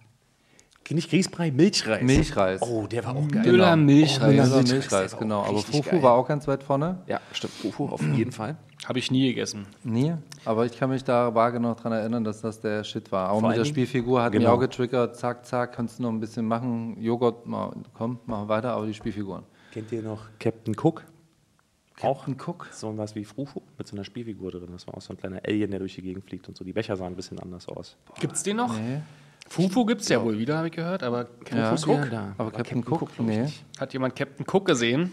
Nicht Grießbrei, Milchreis. Milchreis. Oh, der war auch geil. Müller Milchreis. Müller Milchreis, Milchreis, genau. Aber Fufu geil. war auch ganz weit vorne. Ja, stimmt. Fufu auf jeden Fall. Habe ich nie gegessen. Nie, aber ich kann mich da vage noch dran erinnern, dass das der Shit war. Auch Vor mit der Spielfigur hat mich Genau. auch getriggert. Zack, zack, kannst du noch ein bisschen machen. Joghurt, mal, komm, machen wir weiter, aber die Spielfiguren. Kennt ihr noch Captain Cook? Auch Captain Cook? so was wie Fufu mit so einer Spielfigur drin. Das war auch so ein kleiner Alien, der durch die Gegend fliegt und so. Die Becher sahen ein bisschen anders aus. Gibt es den noch? Fufu gibt es ja wohl wieder, habe ich gehört. Aber Ja, Captain Cook? da. aber Captain Cook, glaub ich, nee. nicht. Hat jemand Captain Cook gesehen?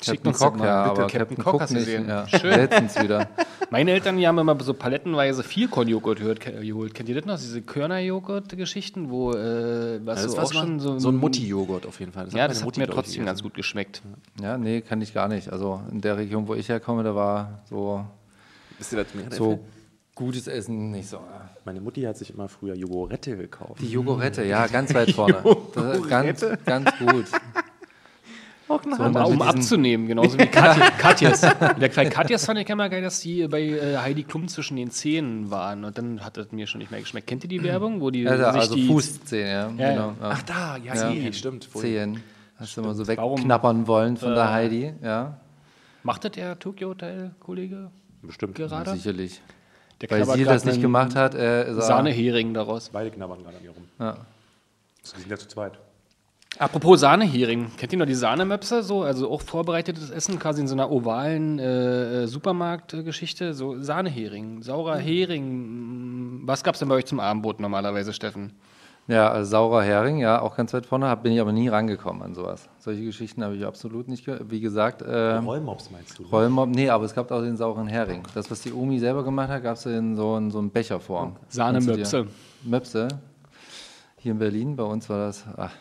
Schickt Captain uns Cock, mal, ja, bitte. aber Captain, Cook, hast du gesehen. Ja. Schön. Letztens wieder. Meine Eltern die haben immer so palettenweise Vierkornjoghurt geholt. Kennt ihr das noch? Diese Körnerjoghurt-Geschichten, wo äh, was Das so auch schon so, so ein Mutti-Joghurt auf jeden Fall. Ja, meine das hat Mutti, mir trotzdem ganz gut geschmeckt. Ja, nee, kann ich gar nicht. Also in der Region, wo ich herkomme, da war so, ihr, was mir so gutes Essen nicht so. Meine Mutti hat sich immer früher Jogurette gekauft. Die Jogurette, ja, ganz weit vorne. Das ist ganz, ganz gut. So, Um, und dann um abzunehmen, genauso wie Katja, Katjes. Der bei Katjes fand ich immer geil, dass die bei äh, Heidi Klum zwischen den Zähnen waren. Und dann hat das mir schon nicht mehr geschmeckt. Kennt ihr die Werbung, wo die da, sich also die Fußzehen, ja. Ja, genau. Ach da, ja, Ja. nee, stimmt. voll. Zehen. Hast du immer so Warum- wegknappern wollen von Äh, der Heidi, ja. Macht das der Tokyo Hotel Kollege Bestimmt. gerade? Sicherlich. Der Weil sie das nicht gemacht hat, äh, er, Sahnehering daraus. Beide knabbern gerade an ihr rum. Ja. Sie sind ja zu zweit. Apropos Sahnehering, kennt ihr noch die Sahnemöpse? So, also auch vorbereitetes Essen, quasi in so einer ovalen äh, Supermarktgeschichte. So Sahnehering, saurer Hering. Was gab es denn bei euch zum Abendbrot normalerweise, Steffen? Ja, also saurer Hering, ja, auch ganz weit vorne, hab, bin ich aber nie rangekommen an sowas. Solche Geschichten habe ich absolut nicht gehört. Wie gesagt, äh, Rollmops meinst du? Rollmob, nee, aber es gab auch den sauren Hering. Das, was die Omi selber gemacht hat, gab es in so, in so einem Becherform. Sahnemöpse. Möpse. Hier in Berlin, bei uns war das, ach,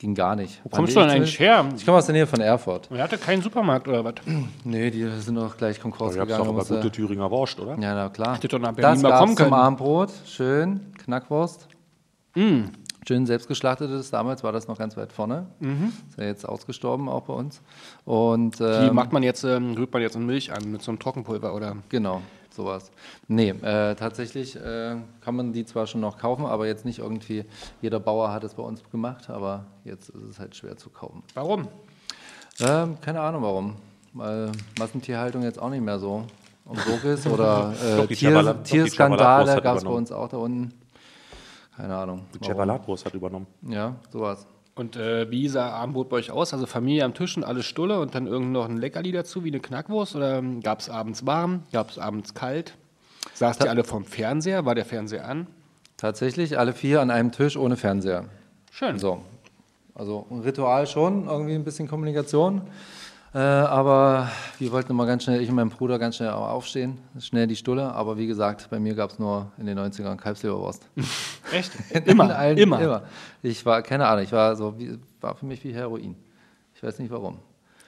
ging gar nicht. Wo kommst du denn eigentlich her? Ich komme aus der Nähe von Erfurt. Er hatte keinen Supermarkt oder was? Nee, die sind doch gleich Konkurs Du hast gegangen. doch aber gute Thüringer Wurst, oder? ja, na klar. Hätte doch nach Berlin das mal kommen zum können. Abendbrot. Schön, Knackwurst. Schön selbstgeschlachtetes. Damals war das noch ganz weit vorne. Ist ja jetzt ausgestorben auch bei uns. Und Die ähm, macht man jetzt, ähm, rührt man jetzt in Milch an mit so einem Trockenpulver oder? Genau, sowas. Nee, äh, tatsächlich äh, kann man die zwar schon noch kaufen, aber jetzt nicht irgendwie, jeder Bauer hat es bei uns gemacht, aber jetzt ist es halt schwer zu kaufen. Warum? Ähm, keine Ahnung warum. Weil Massentierhaltung jetzt auch nicht mehr so im Sog ist oder äh, Tier, Tierskandale gab es bei uns auch da unten. Keine Ahnung. Die. Cebalatwurst hat übernommen. Ja, sowas. Und äh, wie sah Abendbrot bei euch aus? Also Familie am Tisch und alle Stulle und dann irgend noch ein Leckerli dazu, wie eine Knackwurst? Oder gab es abends warm? Gab es abends kalt? Saßt ihr alle vorm Fernseher? War der Fernseher an? Tatsächlich alle vier an einem Tisch ohne Fernseher. Schön. So. Also ein Ritual schon, irgendwie ein bisschen Kommunikation. Äh, aber wir wollten immer ganz schnell, ich und mein Bruder, ganz schnell aufstehen, schnell die Stulle. Aber wie gesagt, bei mir gab es nur in den 90ern Kalbsleberwurst. Echt? In Immer, allen- immer. immer. Ich war, keine Ahnung, ich war so, wie, war für mich wie Heroin. Ich weiß nicht warum.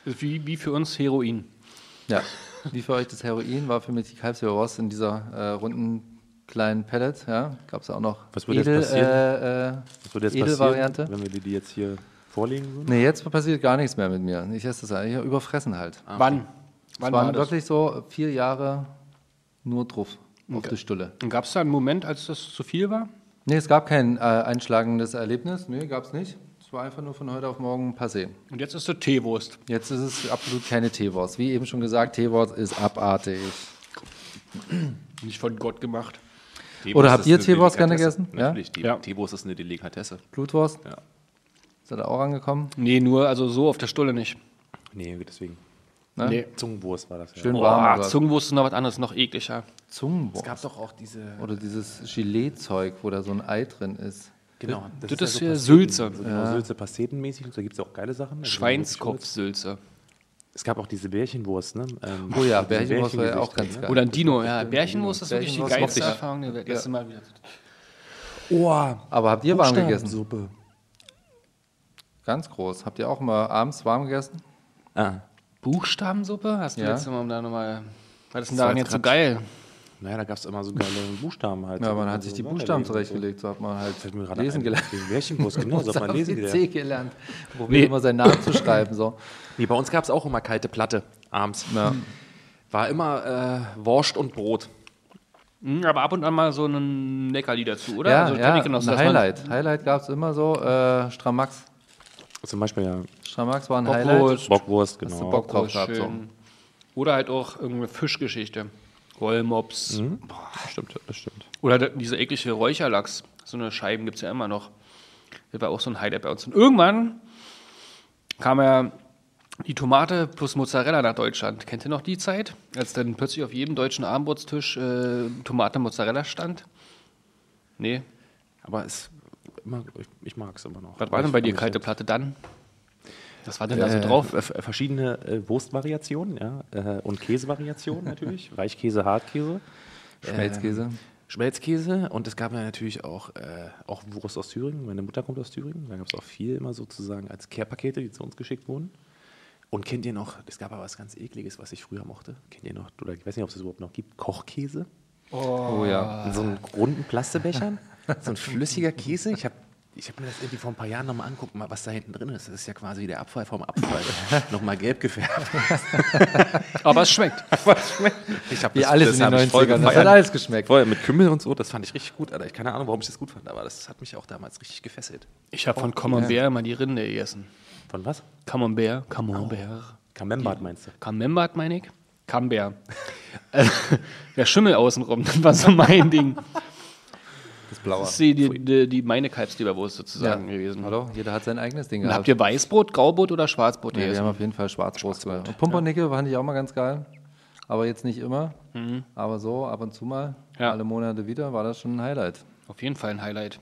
Wie, wie für uns Heroin. Ja, wie für euch das Heroin war für mich die Kalbsleberwurst in dieser äh, runden kleinen Pellet. Ja, gab es auch noch Was würde jetzt passieren? Äh, äh, Was würde jetzt Edelvariante. passieren, wenn wir die jetzt hier vorlegen würden? Nee, jetzt passiert gar nichts mehr mit mir. Ich esse das eigentlich überfressen halt. Wann? Es Wann waren war das? wirklich so vier Jahre nur drauf auf die Stulle. Und gab es da einen Moment, als das zu viel war? Nee, es gab kein äh, einschlagendes Erlebnis. Nee, gab es nicht. Es war einfach nur von heute auf morgen passé. Und jetzt ist es Teewurst. Jetzt ist es absolut keine Teewurst. Wie eben schon gesagt, Teewurst ist abartig. Nicht von Gott gemacht. Oder habt ihr Teewurst gerne gegessen? Ja? Natürlich, Ja. Teewurst ist eine Delikatesse. Blutwurst? Ja. Ist er da auch angekommen? Nee, nur also so auf der Stulle nicht. Nee, deswegen. Ne? Nee. Zungenwurst war das ja. Schön warm. Boah, oder? Zungenwurst ist noch was anderes, noch ekliger. Zungenwurst. gab doch auch diese. Oder dieses Gelee-Zeug, wo da so ein Ei drin ist. Genau. Das ja ist so hier Pasteten, Sülze. So genau, Sülze, Pastetenmäßig. Da gibt es auch geile Sachen. Schweinskopfsülze. Es gab auch diese Bärchenwurst, ne? Ähm, Oh ja, Bärchenwurst war ja auch ganz ne? geil. Oder ein Dino, ja. Bärchenwurst ist wirklich die geilste. Erfahrung der Welt. Erste Mal wieder. Oh, Aber habt ihr warm gegessen? Buchstabensuppe. Ganz groß. Habt ihr auch mal abends warm gegessen? Ah. Buchstabensuppe? Hast du Ja. jetzt mal da nochmal. Denn Das war daran jetzt so geil? Naja, da gab es immer so geile Buchstaben halt. Ja, man hat so sich die Buchstaben zurechtgelegt. So hat man halt Fällt mir gerade lesen ein. gelernt. Den Bärchenwurst, genau, so hat man lesen gelernt. C gelernt. Probiert immer seinen Namen zu schreiben. So. Nee, bei uns gab es auch immer kalte Platte abends. Ja. War immer äh, Wurst und Brot. Hm, aber ab und an mal so ein Leckerli dazu, oder? Ja, also ja ein Highlight. Highlight gab es immer so. Äh, Stramax. Zum Beispiel ja Stramax war ein Highlight. Bockwurst. Bockwurst, Hast du genau. Bock drauf Bockwurst, gehabt? So. schön. Oder halt auch irgendeine Fischgeschichte. Rollmops. Boah, stimmt, das stimmt. Oder dieser eklige Räucherlachs. So eine Scheiben gibt es ja immer noch. Das war auch so ein Highlight bei uns. Und irgendwann kam ja die Tomate plus Mozzarella nach Deutschland. Kennt ihr noch die Zeit? Als dann plötzlich auf jedem deutschen Abendbrotstisch äh, Tomate Mozzarella stand? Nee. Aber es, immer, ich, ich mag es immer noch. Was war denn bei dir kalte Platte dann? Was war denn da so drauf? Äh, verschiedene äh, Wurstvariationen, ja, äh, und Käsevariationen natürlich. Weichkäse, Hartkäse. Schmelzkäse. Schmelzkäse und es gab ja natürlich auch, äh, auch Wurst aus Thüringen. Meine Mutter kommt aus Thüringen. Da gab es auch viel immer sozusagen als Care-Pakete, die zu uns geschickt wurden. Und kennt ihr noch, es gab aber was ganz Ekliges, was ich früher mochte. Kennt ihr noch, oder ich weiß nicht, ob es das überhaupt noch gibt, Kochkäse? Oh ja. In so einen runden Plastebechern. so ein flüssiger Käse. Ich habe ich hab mir das irgendwie vor ein paar Jahren nochmal angucken, mal, was da hinten drin ist. Das ist ja quasi der Abfall vom Abfall. nochmal gelb gefärbt. Aber es schmeckt. Ich hab Wie alles in den hab ich voll 90ern. Das hat alles geschmeckt. Voll mit Kümmel und so, das fand ich richtig gut, Alter. Ich keine Ahnung, warum ich das gut fand, aber das hat mich auch damals richtig gefesselt. Ich habe von Camembert mal die Rinde gegessen. Von was? Camembert, Camembert. Camembert meinst du? Camembert meine ich? Camembert. Äh, Der Schimmel außenrum, das war so mein Ding. Das Blaue. Das ist die, die, die, meine Kalbsleberwurst sozusagen gewesen. Hallo, jeder hat sein eigenes Ding gehabt. habt ihr Weißbrot, Graubrot oder Schwarzbrot Nee, wir haben auf jeden Fall Schwarzbrot. gemacht. Und Pumpernickel fand ich auch mal ganz geil. Aber jetzt nicht immer. Aber so ab und zu mal, Mhm. Ja. alle Monate wieder, war das schon ein Highlight. Auf jeden Fall ein Highlight.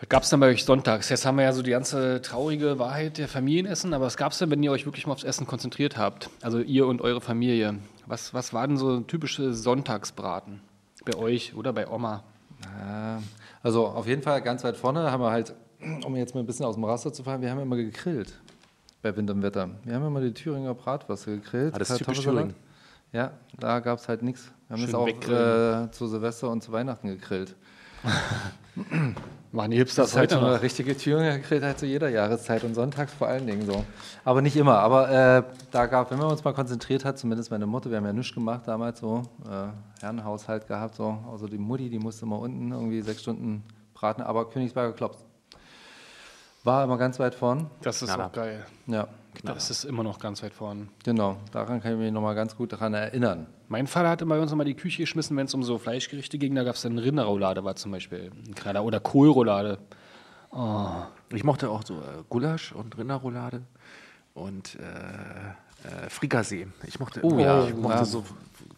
Was gab es denn bei euch sonntags? Jetzt haben wir ja so die ganze traurige Wahrheit der Familienessen, aber was gab es denn, wenn ihr euch wirklich mal aufs Essen konzentriert habt? Also ihr und eure Familie. Was, was war denn so typische Sonntagsbraten bei euch oder bei Oma? Ja, also auf jeden Fall ganz weit vorne haben wir halt, um jetzt mal ein bisschen aus dem Raster zu fallen, wir haben immer gegrillt bei Wind und Wetter. Wir haben immer die Thüringer Bratwürste gegrillt. Ah, das ist typisch. Thüringen. Ja, da gab es halt nichts. Wir haben Schön es auch äh, zu Silvester und zu Weihnachten gegrillt. Machen die Hipsters halt heute so eine noch? richtige Thüringer gegrillt halt zu jeder Jahreszeit und sonntags vor allen Dingen so. Aber nicht immer. Aber äh, da gab, wenn man uns mal konzentriert hat, zumindest meine Mutter, wir haben ja nichts gemacht damals so, äh, Herrenhaushalt gehabt so. Also die Mutti, die musste mal unten irgendwie sechs Stunden braten, aber Königsberger Klops. War immer ganz weit vorn. Das ist na. auch geil. Ja, Das ist immer noch ganz weit vorn. genau. Daran kann ich mich nochmal ganz gut daran erinnern. Mein Vater hatte bei uns immer die Küche geschmissen, wenn es um so Fleischgerichte ging. Da gab es dann Rinderroulade, war zum Beispiel ein Knaller. Oder Kohlroulade. Ich mochte auch so äh, Gulasch und Rinderroulade und äh, äh, Frikassee. Ich mochte, Oh ja, ich mochte ja. so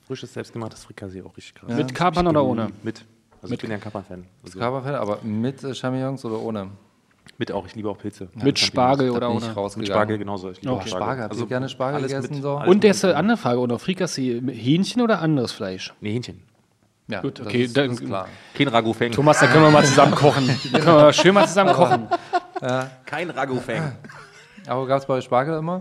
frisches, selbstgemachtes Frikassee auch richtig krass. Mit Kapern oder ohne? Mit. Also ich bin ja ein Kapern-Fan. Also Kaberfell, aber mit äh, Champignons oder ohne? Mit auch, ich liebe auch Pilze. Mit Spargel oder ohne? Mit Spargel genauso. Ich liebe Okay. auch Spargel, habt ihr gerne Spargel alles gegessen mit- so? alles Und jetzt eine andere Frage, oder Frikassee, Hähnchen oder anderes Fleisch? Nee, Hähnchen. Ja, Gut, das okay, ist, dann- ist klar. Kein Ragoufeng. Thomas, da können wir mal zusammen kochen. Da können wir schön mal zusammen kochen. Kein Ragoufeng. Aber gab es bei Spargel immer?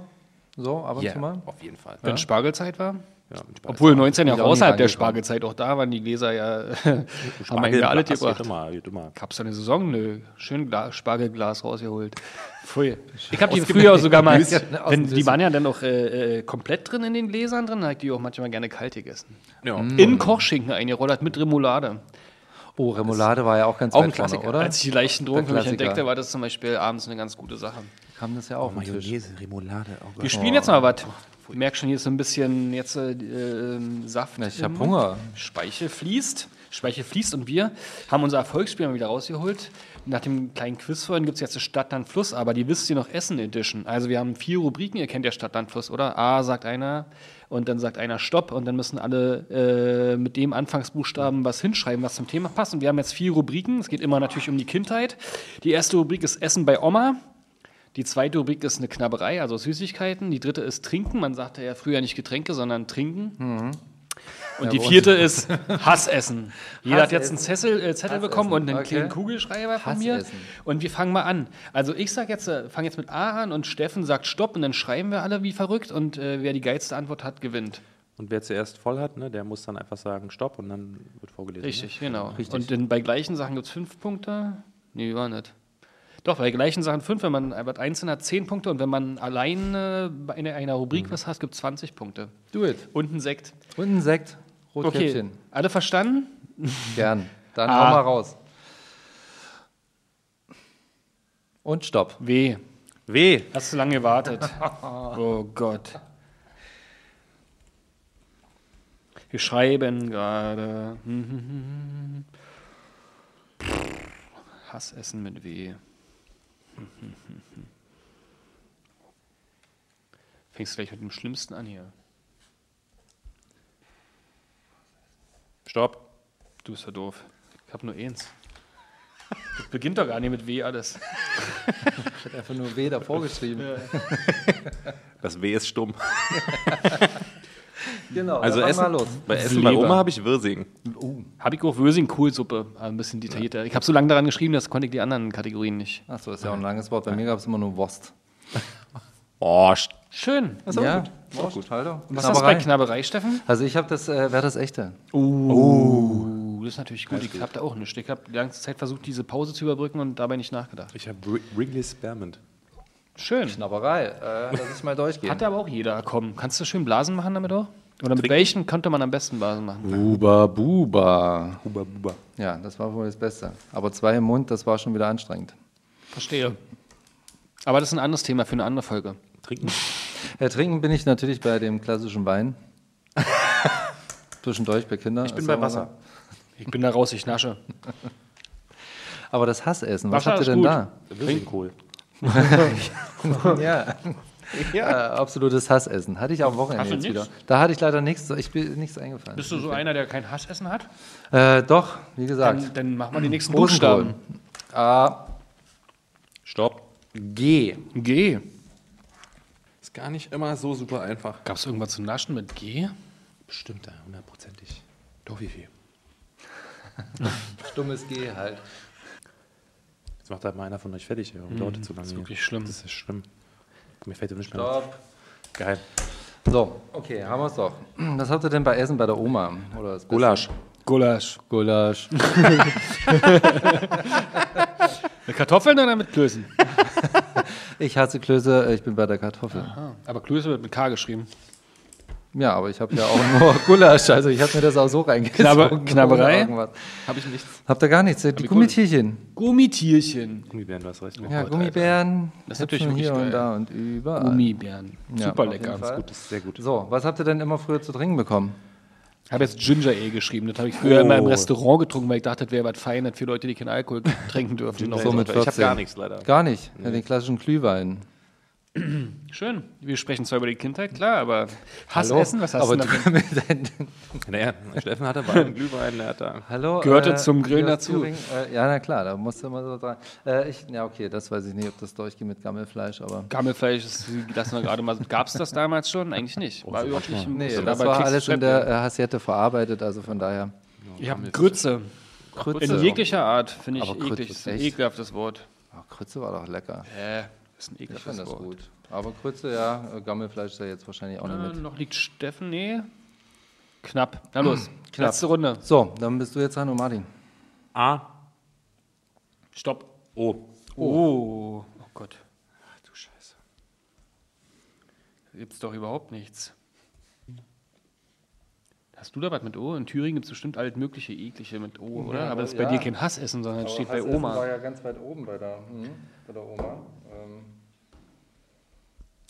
So, ab und Ja, zu mal? auf jeden Fall. Wenn Spargelzeit war? Ja. Obwohl 19 ja auch außerhalb der. Spargelzeit, auch da waren die Gläser ja, haben wir alle das wird gebracht. immer, immer. Gab's da eine Saison? Nö. Schön Gla Spargelglas rausgeholt. Ich habe die früher sogar mal, wenn, die waren ja dann auch äh, äh, komplett drin in den Gläsern drin, da habe ich die auch manchmal gerne kalt gegessen. Ja. In Kochschinken eingerollert mit Remoulade. Oh, Remoulade war ja auch ganz Auch ein vorne, Klassiker. oder? Als ich die leichten Drogen für mich entdeckte, war das zum Beispiel abends eine ganz gute Sache. Kam das ja auch Tisch. Mayonnaise, Remoulade. Oh. Wir spielen jetzt mal was. Ich merke schon, hier ist so ein bisschen jetzt äh, ähm, Saft. Ja, ich im hab Mund. Hunger. Speichel fließt. Speichel fließt und wir haben unser Erfolgsspiel mal wieder rausgeholt. Nach dem kleinen Quiz vorhin gibt es jetzt eine Stadt-Land Fluss, aber die wisst ihr noch Essen Edition. Also wir haben vier Rubriken, ihr kennt ja Stadt-Land Fluss, oder? A sagt einer und dann sagt einer Stopp und dann müssen alle äh, mit dem Anfangsbuchstaben was hinschreiben, was zum Thema passt. Und wir haben jetzt vier Rubriken. Es geht immer natürlich um die Kindheit. Die erste Rubrik ist Essen bei Oma. Die zweite Rubrik ist eine Knabberei, also Süßigkeiten. Die dritte ist Trinken. Man sagte ja früher nicht Getränke, sondern Trinken. Und die vierte ist Hassessen. Jeder hat jetzt einen Zettel, äh, Zettel bekommen und einen okay. kleinen Kugelschreiber von mir. Hassessen. Und wir fangen mal an. Also ich sag jetzt, äh, fange jetzt mit A an und Steffen sagt Stopp und dann schreiben wir alle wie verrückt und äh, wer die geilste Antwort hat, gewinnt. Und wer zuerst voll hat, ne, der muss dann einfach sagen Stopp und dann wird vorgelesen. Richtig, genau. Und dann bei gleichen Sachen gibt es fünf Punkte. Nee, war nicht. Doch, bei gleichen Sachen fünf, wenn man was einzeln hat, zehn Punkte und wenn man allein äh, bei einer, einer Rubrik was hat, gibt es 20 Punkte. Do it. Und ein Sekt. Und ein Sekt. Okay, Rotkäppchen. alle verstanden? Gern. Dann Ah. hau mal raus. Und Stopp. W. Weh. Hast du lange gewartet? oh Gott. Wir schreiben gerade. Hassessen mit W. Fängst gleich mit dem Schlimmsten an hier. Stopp. Du bist ja doof. Ich hab nur eins. Das beginnt doch gar nicht mit W alles. Ich habe einfach nur W davor geschrieben. Das Weh ist stumm. Genau, Also Essen, fang mal los. bei Essen bei. Oma habe ich Wirsing. Habe ich auch Wösing-Kohlsuppe, aber ein bisschen detaillierter. Ich habe so lange daran geschrieben, das konnte ich die anderen Kategorien nicht. Achso, ist ja auch ein langes Wort. Bei mir gab es immer nur Wurst. Oh, Schön. Was ja, Wurst, gut. Alter. Was hast du bei Knabberei, Steffen? Also ich habe das, äh, wer das echte? Uh, das ist natürlich gut. Ich habe da auch nichts. Ich habe die ganze Zeit versucht, diese Pause zu überbrücken und dabei nicht nachgedacht. ich habe Wrigley's Spearmint. Schön. Knabberei. Äh, lass ich mal durchgehen. Hat aber auch jeder. Komm, kannst du schön Blasen machen damit auch? Oder mit welchen könnte man am besten Blasen machen? Buba Buba. Huba Buba. Ja, das war wohl das Beste. Aber zwei im Mund, das war schon wieder anstrengend. Verstehe. Aber das ist ein anderes Thema für eine andere Folge. Trinken? Äh, trinken bin ich natürlich bei dem klassischen Wein. Zwischendurch bei Kindern. Ich bin bei Wasser. Ich bin da raus, ich nasche. Aber das Hassessen, was Wasser habt ihr denn gut. da? Blumenkohl. Ja. Äh, absolutes Hassessen. Hatte ich am Wochenende Hast du jetzt nix? wieder. Da hatte ich leider nichts, ich bin nichts eingefallen. Bist du so einer, der kein Hassessen hat? Äh, doch, wie gesagt. Dann, dann machen wir die nächsten. Buchstaben. A, Stopp. G. G. Ist gar nicht immer so super einfach. Gab es irgendwas zu naschen mit G? Bestimmt, da, hundertprozentig. Doch, wie viel? Stummes G halt. Jetzt macht halt mal einer von euch fertig, ja, und dauert zu lange. ist hier. wirklich schlimm. Das ist schlimm. Mir fällt nicht mehr. Stopp. Geil. So, okay, haben wir es doch. Was habt ihr denn bei Essen bei der Oma? Oder das? Gulasch. Gulasch. Gulasch. Mit Kartoffeln oder mit Klößen? Ich hasse Klöße, äh, ich bin bei der Kartoffel. Aber Klöße wird mit K geschrieben. Ja, aber ich habe ja auch nur Gulasch, also ich habe mir das auch so reingezogen. Knabberei? irgendwas. Habe ich nichts. Habt ihr gar nichts? Die Gummitierchen. Gummitierchen. Gummibären, du hast recht. Ja, Gummibären. Das ist natürlich hier wirklich und geil. da und überall. Gummibären. Ja, Super lecker. Fall. Gut, das ist sehr gut. So, was habt ihr denn immer früher zu trinken bekommen? Ich habe jetzt Ginger Ale geschrieben. Das habe ich früher Oh. immer im Restaurant getrunken, weil ich dachte, das wäre was Feines für Leute, die keinen Alkohol trinken dürfen. So mit ich habe 14. gar nichts leider. Gar nicht. Ja, den klassischen Glühwein. Schön. Wir sprechen zwar über die Kindheit, klar, aber Hassessen, was hast Aber du denn? Naja, Steffen hatte bei einem Glühwein, der hat da. Hallo? Gehörte zum Grillen dazu. Äh, ja, na klar, da musst du immer so dran. Äh, ich, ja, okay, das weiß ich nicht, ob das durchgeht mit Gammelfleisch, aber. Gammelfleisch, das lassen wir gerade mal. Gab es das damals schon? Eigentlich nicht. War überhaupt nicht. Nee, musste das war alles in der äh, Hassiette verarbeitet, also von daher. Ich habe Grütze. Krütze. In jeglicher Art finde ich Aber Grütze eklig. Das ist ist ein ekelhaftes Wort. Oh, Krütze war doch lecker. Äh, das ist ein Ich ekliges fand das Wort. gut. Aber Krütze, ja, äh, Gammelfleisch ist ja jetzt wahrscheinlich auch Äh, nicht mit. noch liegt Steffen, nee. Knapp. Na los, Knapp. letzte Runde. So, dann bist du jetzt dran, und Martin. A. Stopp. O. Oh, oh Gott. Ach du Scheiße. Da gibt's doch überhaupt nichts. Hast du da was mit O? In Thüringen gibt es bestimmt alles mögliche eklige mit O, oder? Ja, aber das ist ja. bei dir kein Hassessen, sondern es steht bei Oma. war ja ganz weit oben bei der, hm, bei der Oma. Ähm,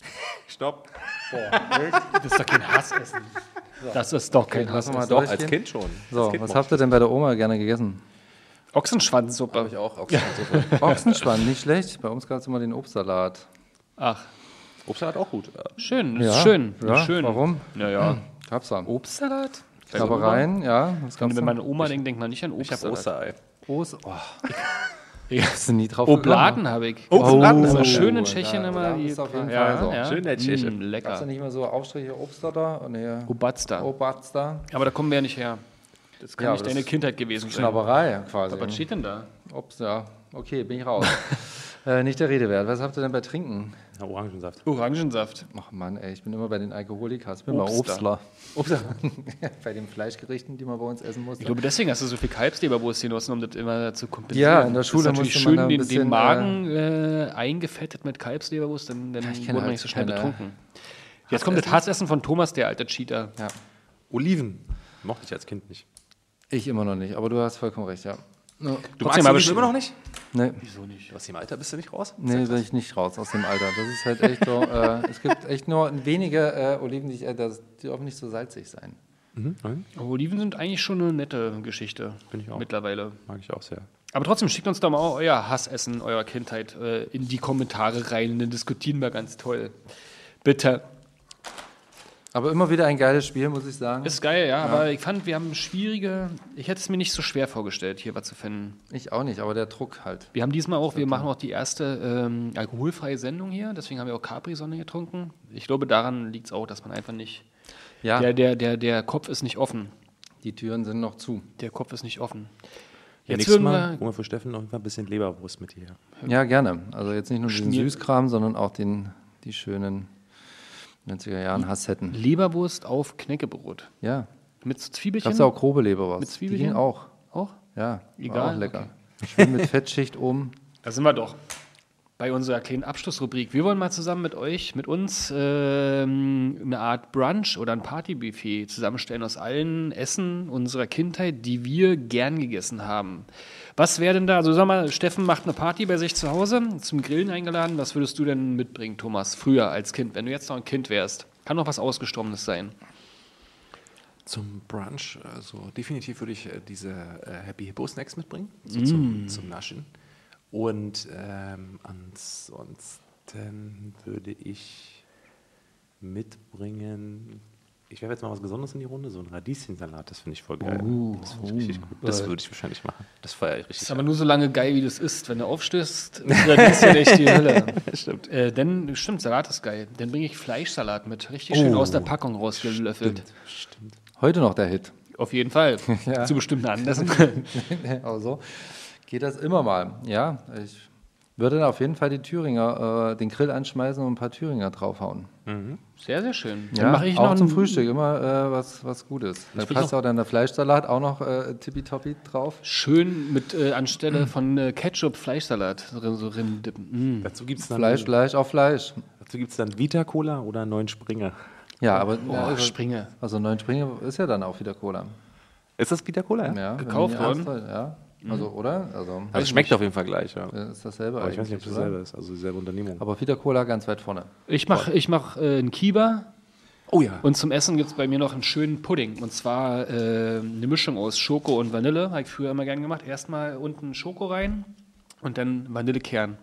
Stopp. Das ist doch kein Hassessen. Das ist doch kein mal Hassessen. Doch, als Kind schon. So, kind was habt ihr denn bei der Oma gerne gegessen? Ochsenschwanzsuppe. ich auch. Ochsensuppe. Ochsenschwanz, nicht schlecht. Bei uns gab es immer den Obstsalat. Ach, Obstsalat auch gut. schön, das ist Ja, schön. ja, schön. warum? Naja. Gab's da. Obstsalat? Knabbereien, ja. Was gab's Wenn man Oma denkt, denkt man nicht an Ich habe Obstsalat. Osterei. Ost oh, Ja. hast du nie drauf Obladen habe ich. Obstladen ist Oh, schön in Tschechien immer. da die- ist auf jeden ja, Fall so. Ja. Schön der Tscheche. Mm, Gab's da lecker. nicht mal so Aufstriche Obst da? Oh, nee. Obatsta. Obst da? Aber da kommen wir ja nicht her. Das kann Ja, nicht deine Kindheit gewesen sein. Knabberei quasi. Was steht denn da? Obst, ja. Okay, bin ich raus. äh, nicht der Rede wert. Was habt ihr denn bei Trinken? Ja, Orangensaft. Orangensaft. Ach Mann, ey, ich bin immer bei den Alkoholikers. Ich bin Obstler. bei Obstler. bei den Fleischgerichten, die man bei uns essen musste. Ich glaube, deswegen hast du so viel Kalbsleberwurst genossen, um das immer zu kompensieren. Ja, in der Schule das ist musste man da schön ein den, bisschen, den Magen äh, eingefettet mit Kalbsleberwurst, dann, dann ich wurde man halt nicht so schnell keine betrunken. Jetzt kommt das Hassessen von Thomas, der alte Cheater. Ja. Oliven. Mochte ich als Kind nicht. Ich immer noch nicht, aber du hast vollkommen recht, ja. Du Trotzdem magst Oliven schon- immer noch nicht? Nee, Wieso nicht? Aus dem Alter bist du nicht raus? nee bin ich nicht raus aus dem Alter. Das ist halt echt so. Äh, es gibt echt nur wenige äh, Oliven, die, ich, äh, das- die dürfen nicht so salzig sein. Mhm. Aber Oliven sind eigentlich schon eine nette Geschichte. Bin ich auch. Mittlerweile. mag ich auch sehr. Aber trotzdem, schickt uns doch mal euer Hassessen eurer Kindheit äh, in die Kommentare rein. Dann diskutieren wir ganz toll. Bitte. Aber immer wieder ein geiles Spiel, muss ich sagen. Ist geil, ja, aber ich fand, wir haben schwierige. Ich hätte es mir nicht so schwer vorgestellt, hier was zu finden. Ich auch nicht, aber der Druck halt. Wir haben diesmal auch, wir machen auch die erste ähm, alkoholfreie Sendung hier, deswegen haben wir auch Capri-Sonne getrunken. Ich glaube, daran liegt es auch, dass man einfach nicht. Ja, Der, der, der, der Kopf ist nicht offen. die Türen sind noch zu. Der Kopf ist nicht offen. Ja, Jetzt nächstes Mal wir. holen wir für Steffen noch ein bisschen Leberwurst mit hierher. Ja, gerne. Also jetzt nicht nur diesen Schmier- Süßkram, sondern auch den, die schönen 90er Jahren Hassetten. Leberwurst auf Knäckebrot. Ja. Mit Zwiebelchen. Gab's auch grobe Leberwurst. Mit Die Zwiebelchen? ging auch. Auch? Ja, Egal, auch lecker. Schön mit Fettschicht oben. Da sind wir doch. Bei unserer kleinen Abschlussrubrik. Wir wollen mal zusammen mit euch, mit uns, ähm, eine Art Brunch oder ein Partybuffet zusammenstellen aus allen Essen unserer Kindheit, die wir gern gegessen haben. Was wäre denn da? Also sag mal, Steffen macht eine Party bei sich zu Hause, zum Grillen eingeladen. Was würdest du denn mitbringen, Thomas, früher als Kind, wenn du jetzt noch ein Kind wärst? Kann noch was Ausgestorbenes sein. Zum Brunch, also definitiv würde ich äh, diese äh, Happy Hippo Snacks mitbringen, so zum, zum Naschen. Und ähm, ansonsten würde ich mitbringen, ich werfe jetzt mal was Besonderes in die Runde, so ein Radieschensalat, das finde ich voll geil. das finde ich richtig gut. Das würde ich wahrscheinlich machen. Das feiere ich richtig. Ist aber nur so lange geil, wie das ist. Wenn du aufstößt, ist das ja echt die Hölle. stimmt. Äh, dann, stimmt, Salat ist geil. Dann bringe ich Fleischsalat mit. Richtig schön aus der Packung rausgelöffelt. Stimmt. Heute noch der Hit. Auf jeden Fall. Zu bestimmten Anlässen. also geht das immer mal. Ja, ich würde auf jeden Fall die Thüringer, äh, den Grill anschmeißen und ein paar Thüringer draufhauen. Sehr, sehr schön. Dann Ja, mache ich auch noch zum Frühstück immer äh, was, was Gutes. Da passt auch dann der Fleischsalat auch noch äh, tippitoppi drauf. Schön mit äh, anstelle von äh, Ketchup Fleischsalat drin, so drin dippen. Mm. Dazu gibt es dann, Fleisch, Fleisch auf Fleisch. dazu gibt's dann Vita Cola oder neuen Springer. Ja, aber Oh, ja, also, Springe. also neun Springer ist ja dann auch wieder Cola. Ist das Vita Cola? Ja, Gekauft worden? Ja, also oder? Also Also es schmeckt auf jeden Fall gleich, ja. ist dasselbe Aber ich weiß nicht, ob eigentlich, das oder? selber ist, also dieselbe Unternehmung. Aber Vita Cola ganz weit vorne. Ich mache ich mach, äh, einen Kiba oh ja. und zum Essen gibt es bei mir noch einen schönen Pudding. Und zwar äh, eine Mischung aus Schoko und Vanille. Habe ich früher immer gern gemacht. Erstmal unten Schoko rein und dann Vanillekern.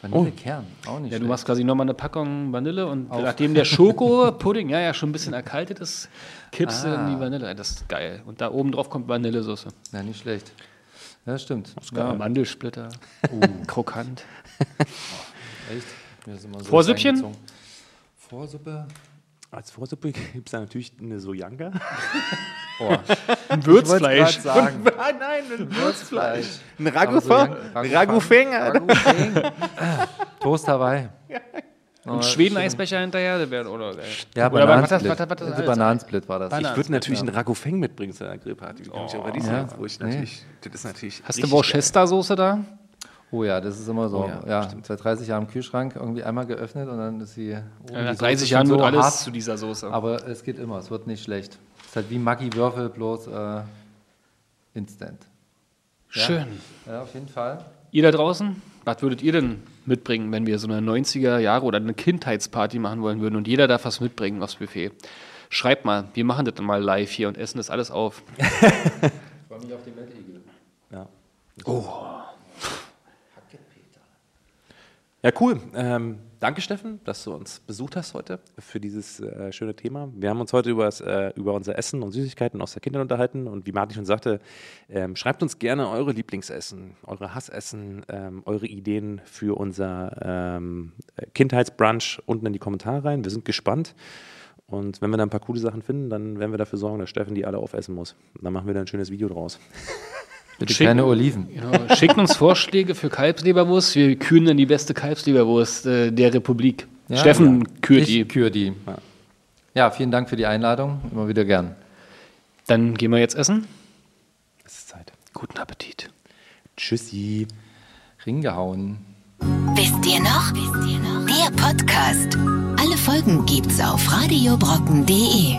Vanillekern, auch nicht Ja, du machst quasi nochmal eine Packung Vanille und nachdem der Schoko-Pudding ja, ja schon ein bisschen erkaltet ist, kippst du in die Vanille. Das ist geil. Und da oben drauf kommt Vanillesoße. Ja, nicht schlecht. Ja, stimmt. Ja. Ja, Mandelsplitter. Krokant. echt. Mir ist immer so Vorsüppchen? Vorsuppe? Als Vorsuppe gibt es da natürlich eine Sojanka. Oh, Ein Würzfleisch. sagen. Nein, nein, ein Würzfleisch. Ein so Ragoufin. Jan- Ragoufin. Und Schweden-Eisbecher hinterher. Wäre, oder, Ja, oder was, was, Bananensplit. was, was, was, alles? Bananensplit war das. Bananen. Ich würde natürlich einen Ragoufin mitbringen zu einer Grillparty. Ich aber Ja. wo ich Nee. natürlich, das ist natürlich Hast du Worcester-Soße da? Oh ja, das ist immer so. Oh ja, ja, seit 30 Jahren im Kühlschrank irgendwie einmal geöffnet und dann ist sie. oben Ja, nach Soße 30 schon Jahren wird so alles hart, zu dieser Soße. Aber es geht immer, es wird nicht schlecht. Es ist halt wie Maggi Würfel, bloß äh, instant. Schön. Ja, auf jeden Fall. Ihr da draußen, was würdet ihr denn mitbringen, wenn wir so eine 90er Jahre oder eine Kindheitsparty machen wollen würden und jeder darf was mitbringen aufs Buffet? Schreibt mal, wir machen das dann mal live hier und essen das alles auf. Ich freue mich auf die Mad Eagle. Ja. Ja, cool. Ähm, danke, Steffen, dass du uns besucht hast heute für dieses äh, schöne Thema. Wir haben uns heute über, äh, über unser Essen und Süßigkeiten aus der Kindheit unterhalten. Und wie Martin schon sagte, ähm, schreibt uns gerne eure Lieblingsessen, eure Hassessen, ähm, eure Ideen für unser ähm, Kindheitsbrunch unten in die Kommentare rein. Wir sind gespannt. Und wenn wir da ein paar coole Sachen finden, dann werden wir dafür sorgen, dass Steffen die alle aufessen muss. Und dann machen wir da ein schönes Video draus. Bitte Schick- keine Oliven. Genau. Schickt uns Vorschläge für Kalbsleberwurst. Wir küren dann die beste Kalbsleberwurst äh, der Republik. Ja, Steffen ja. kürt ich die. kür die. Ja. vielen Dank für die Einladung. Immer wieder gern. Dann gehen wir jetzt essen. Es ist Zeit. Guten Appetit. Tschüssi. Ringgehauen. Wisst ihr noch? Wisst ihr noch? Der Podcast. Alle Folgen gibt's auf radiobrocken.de.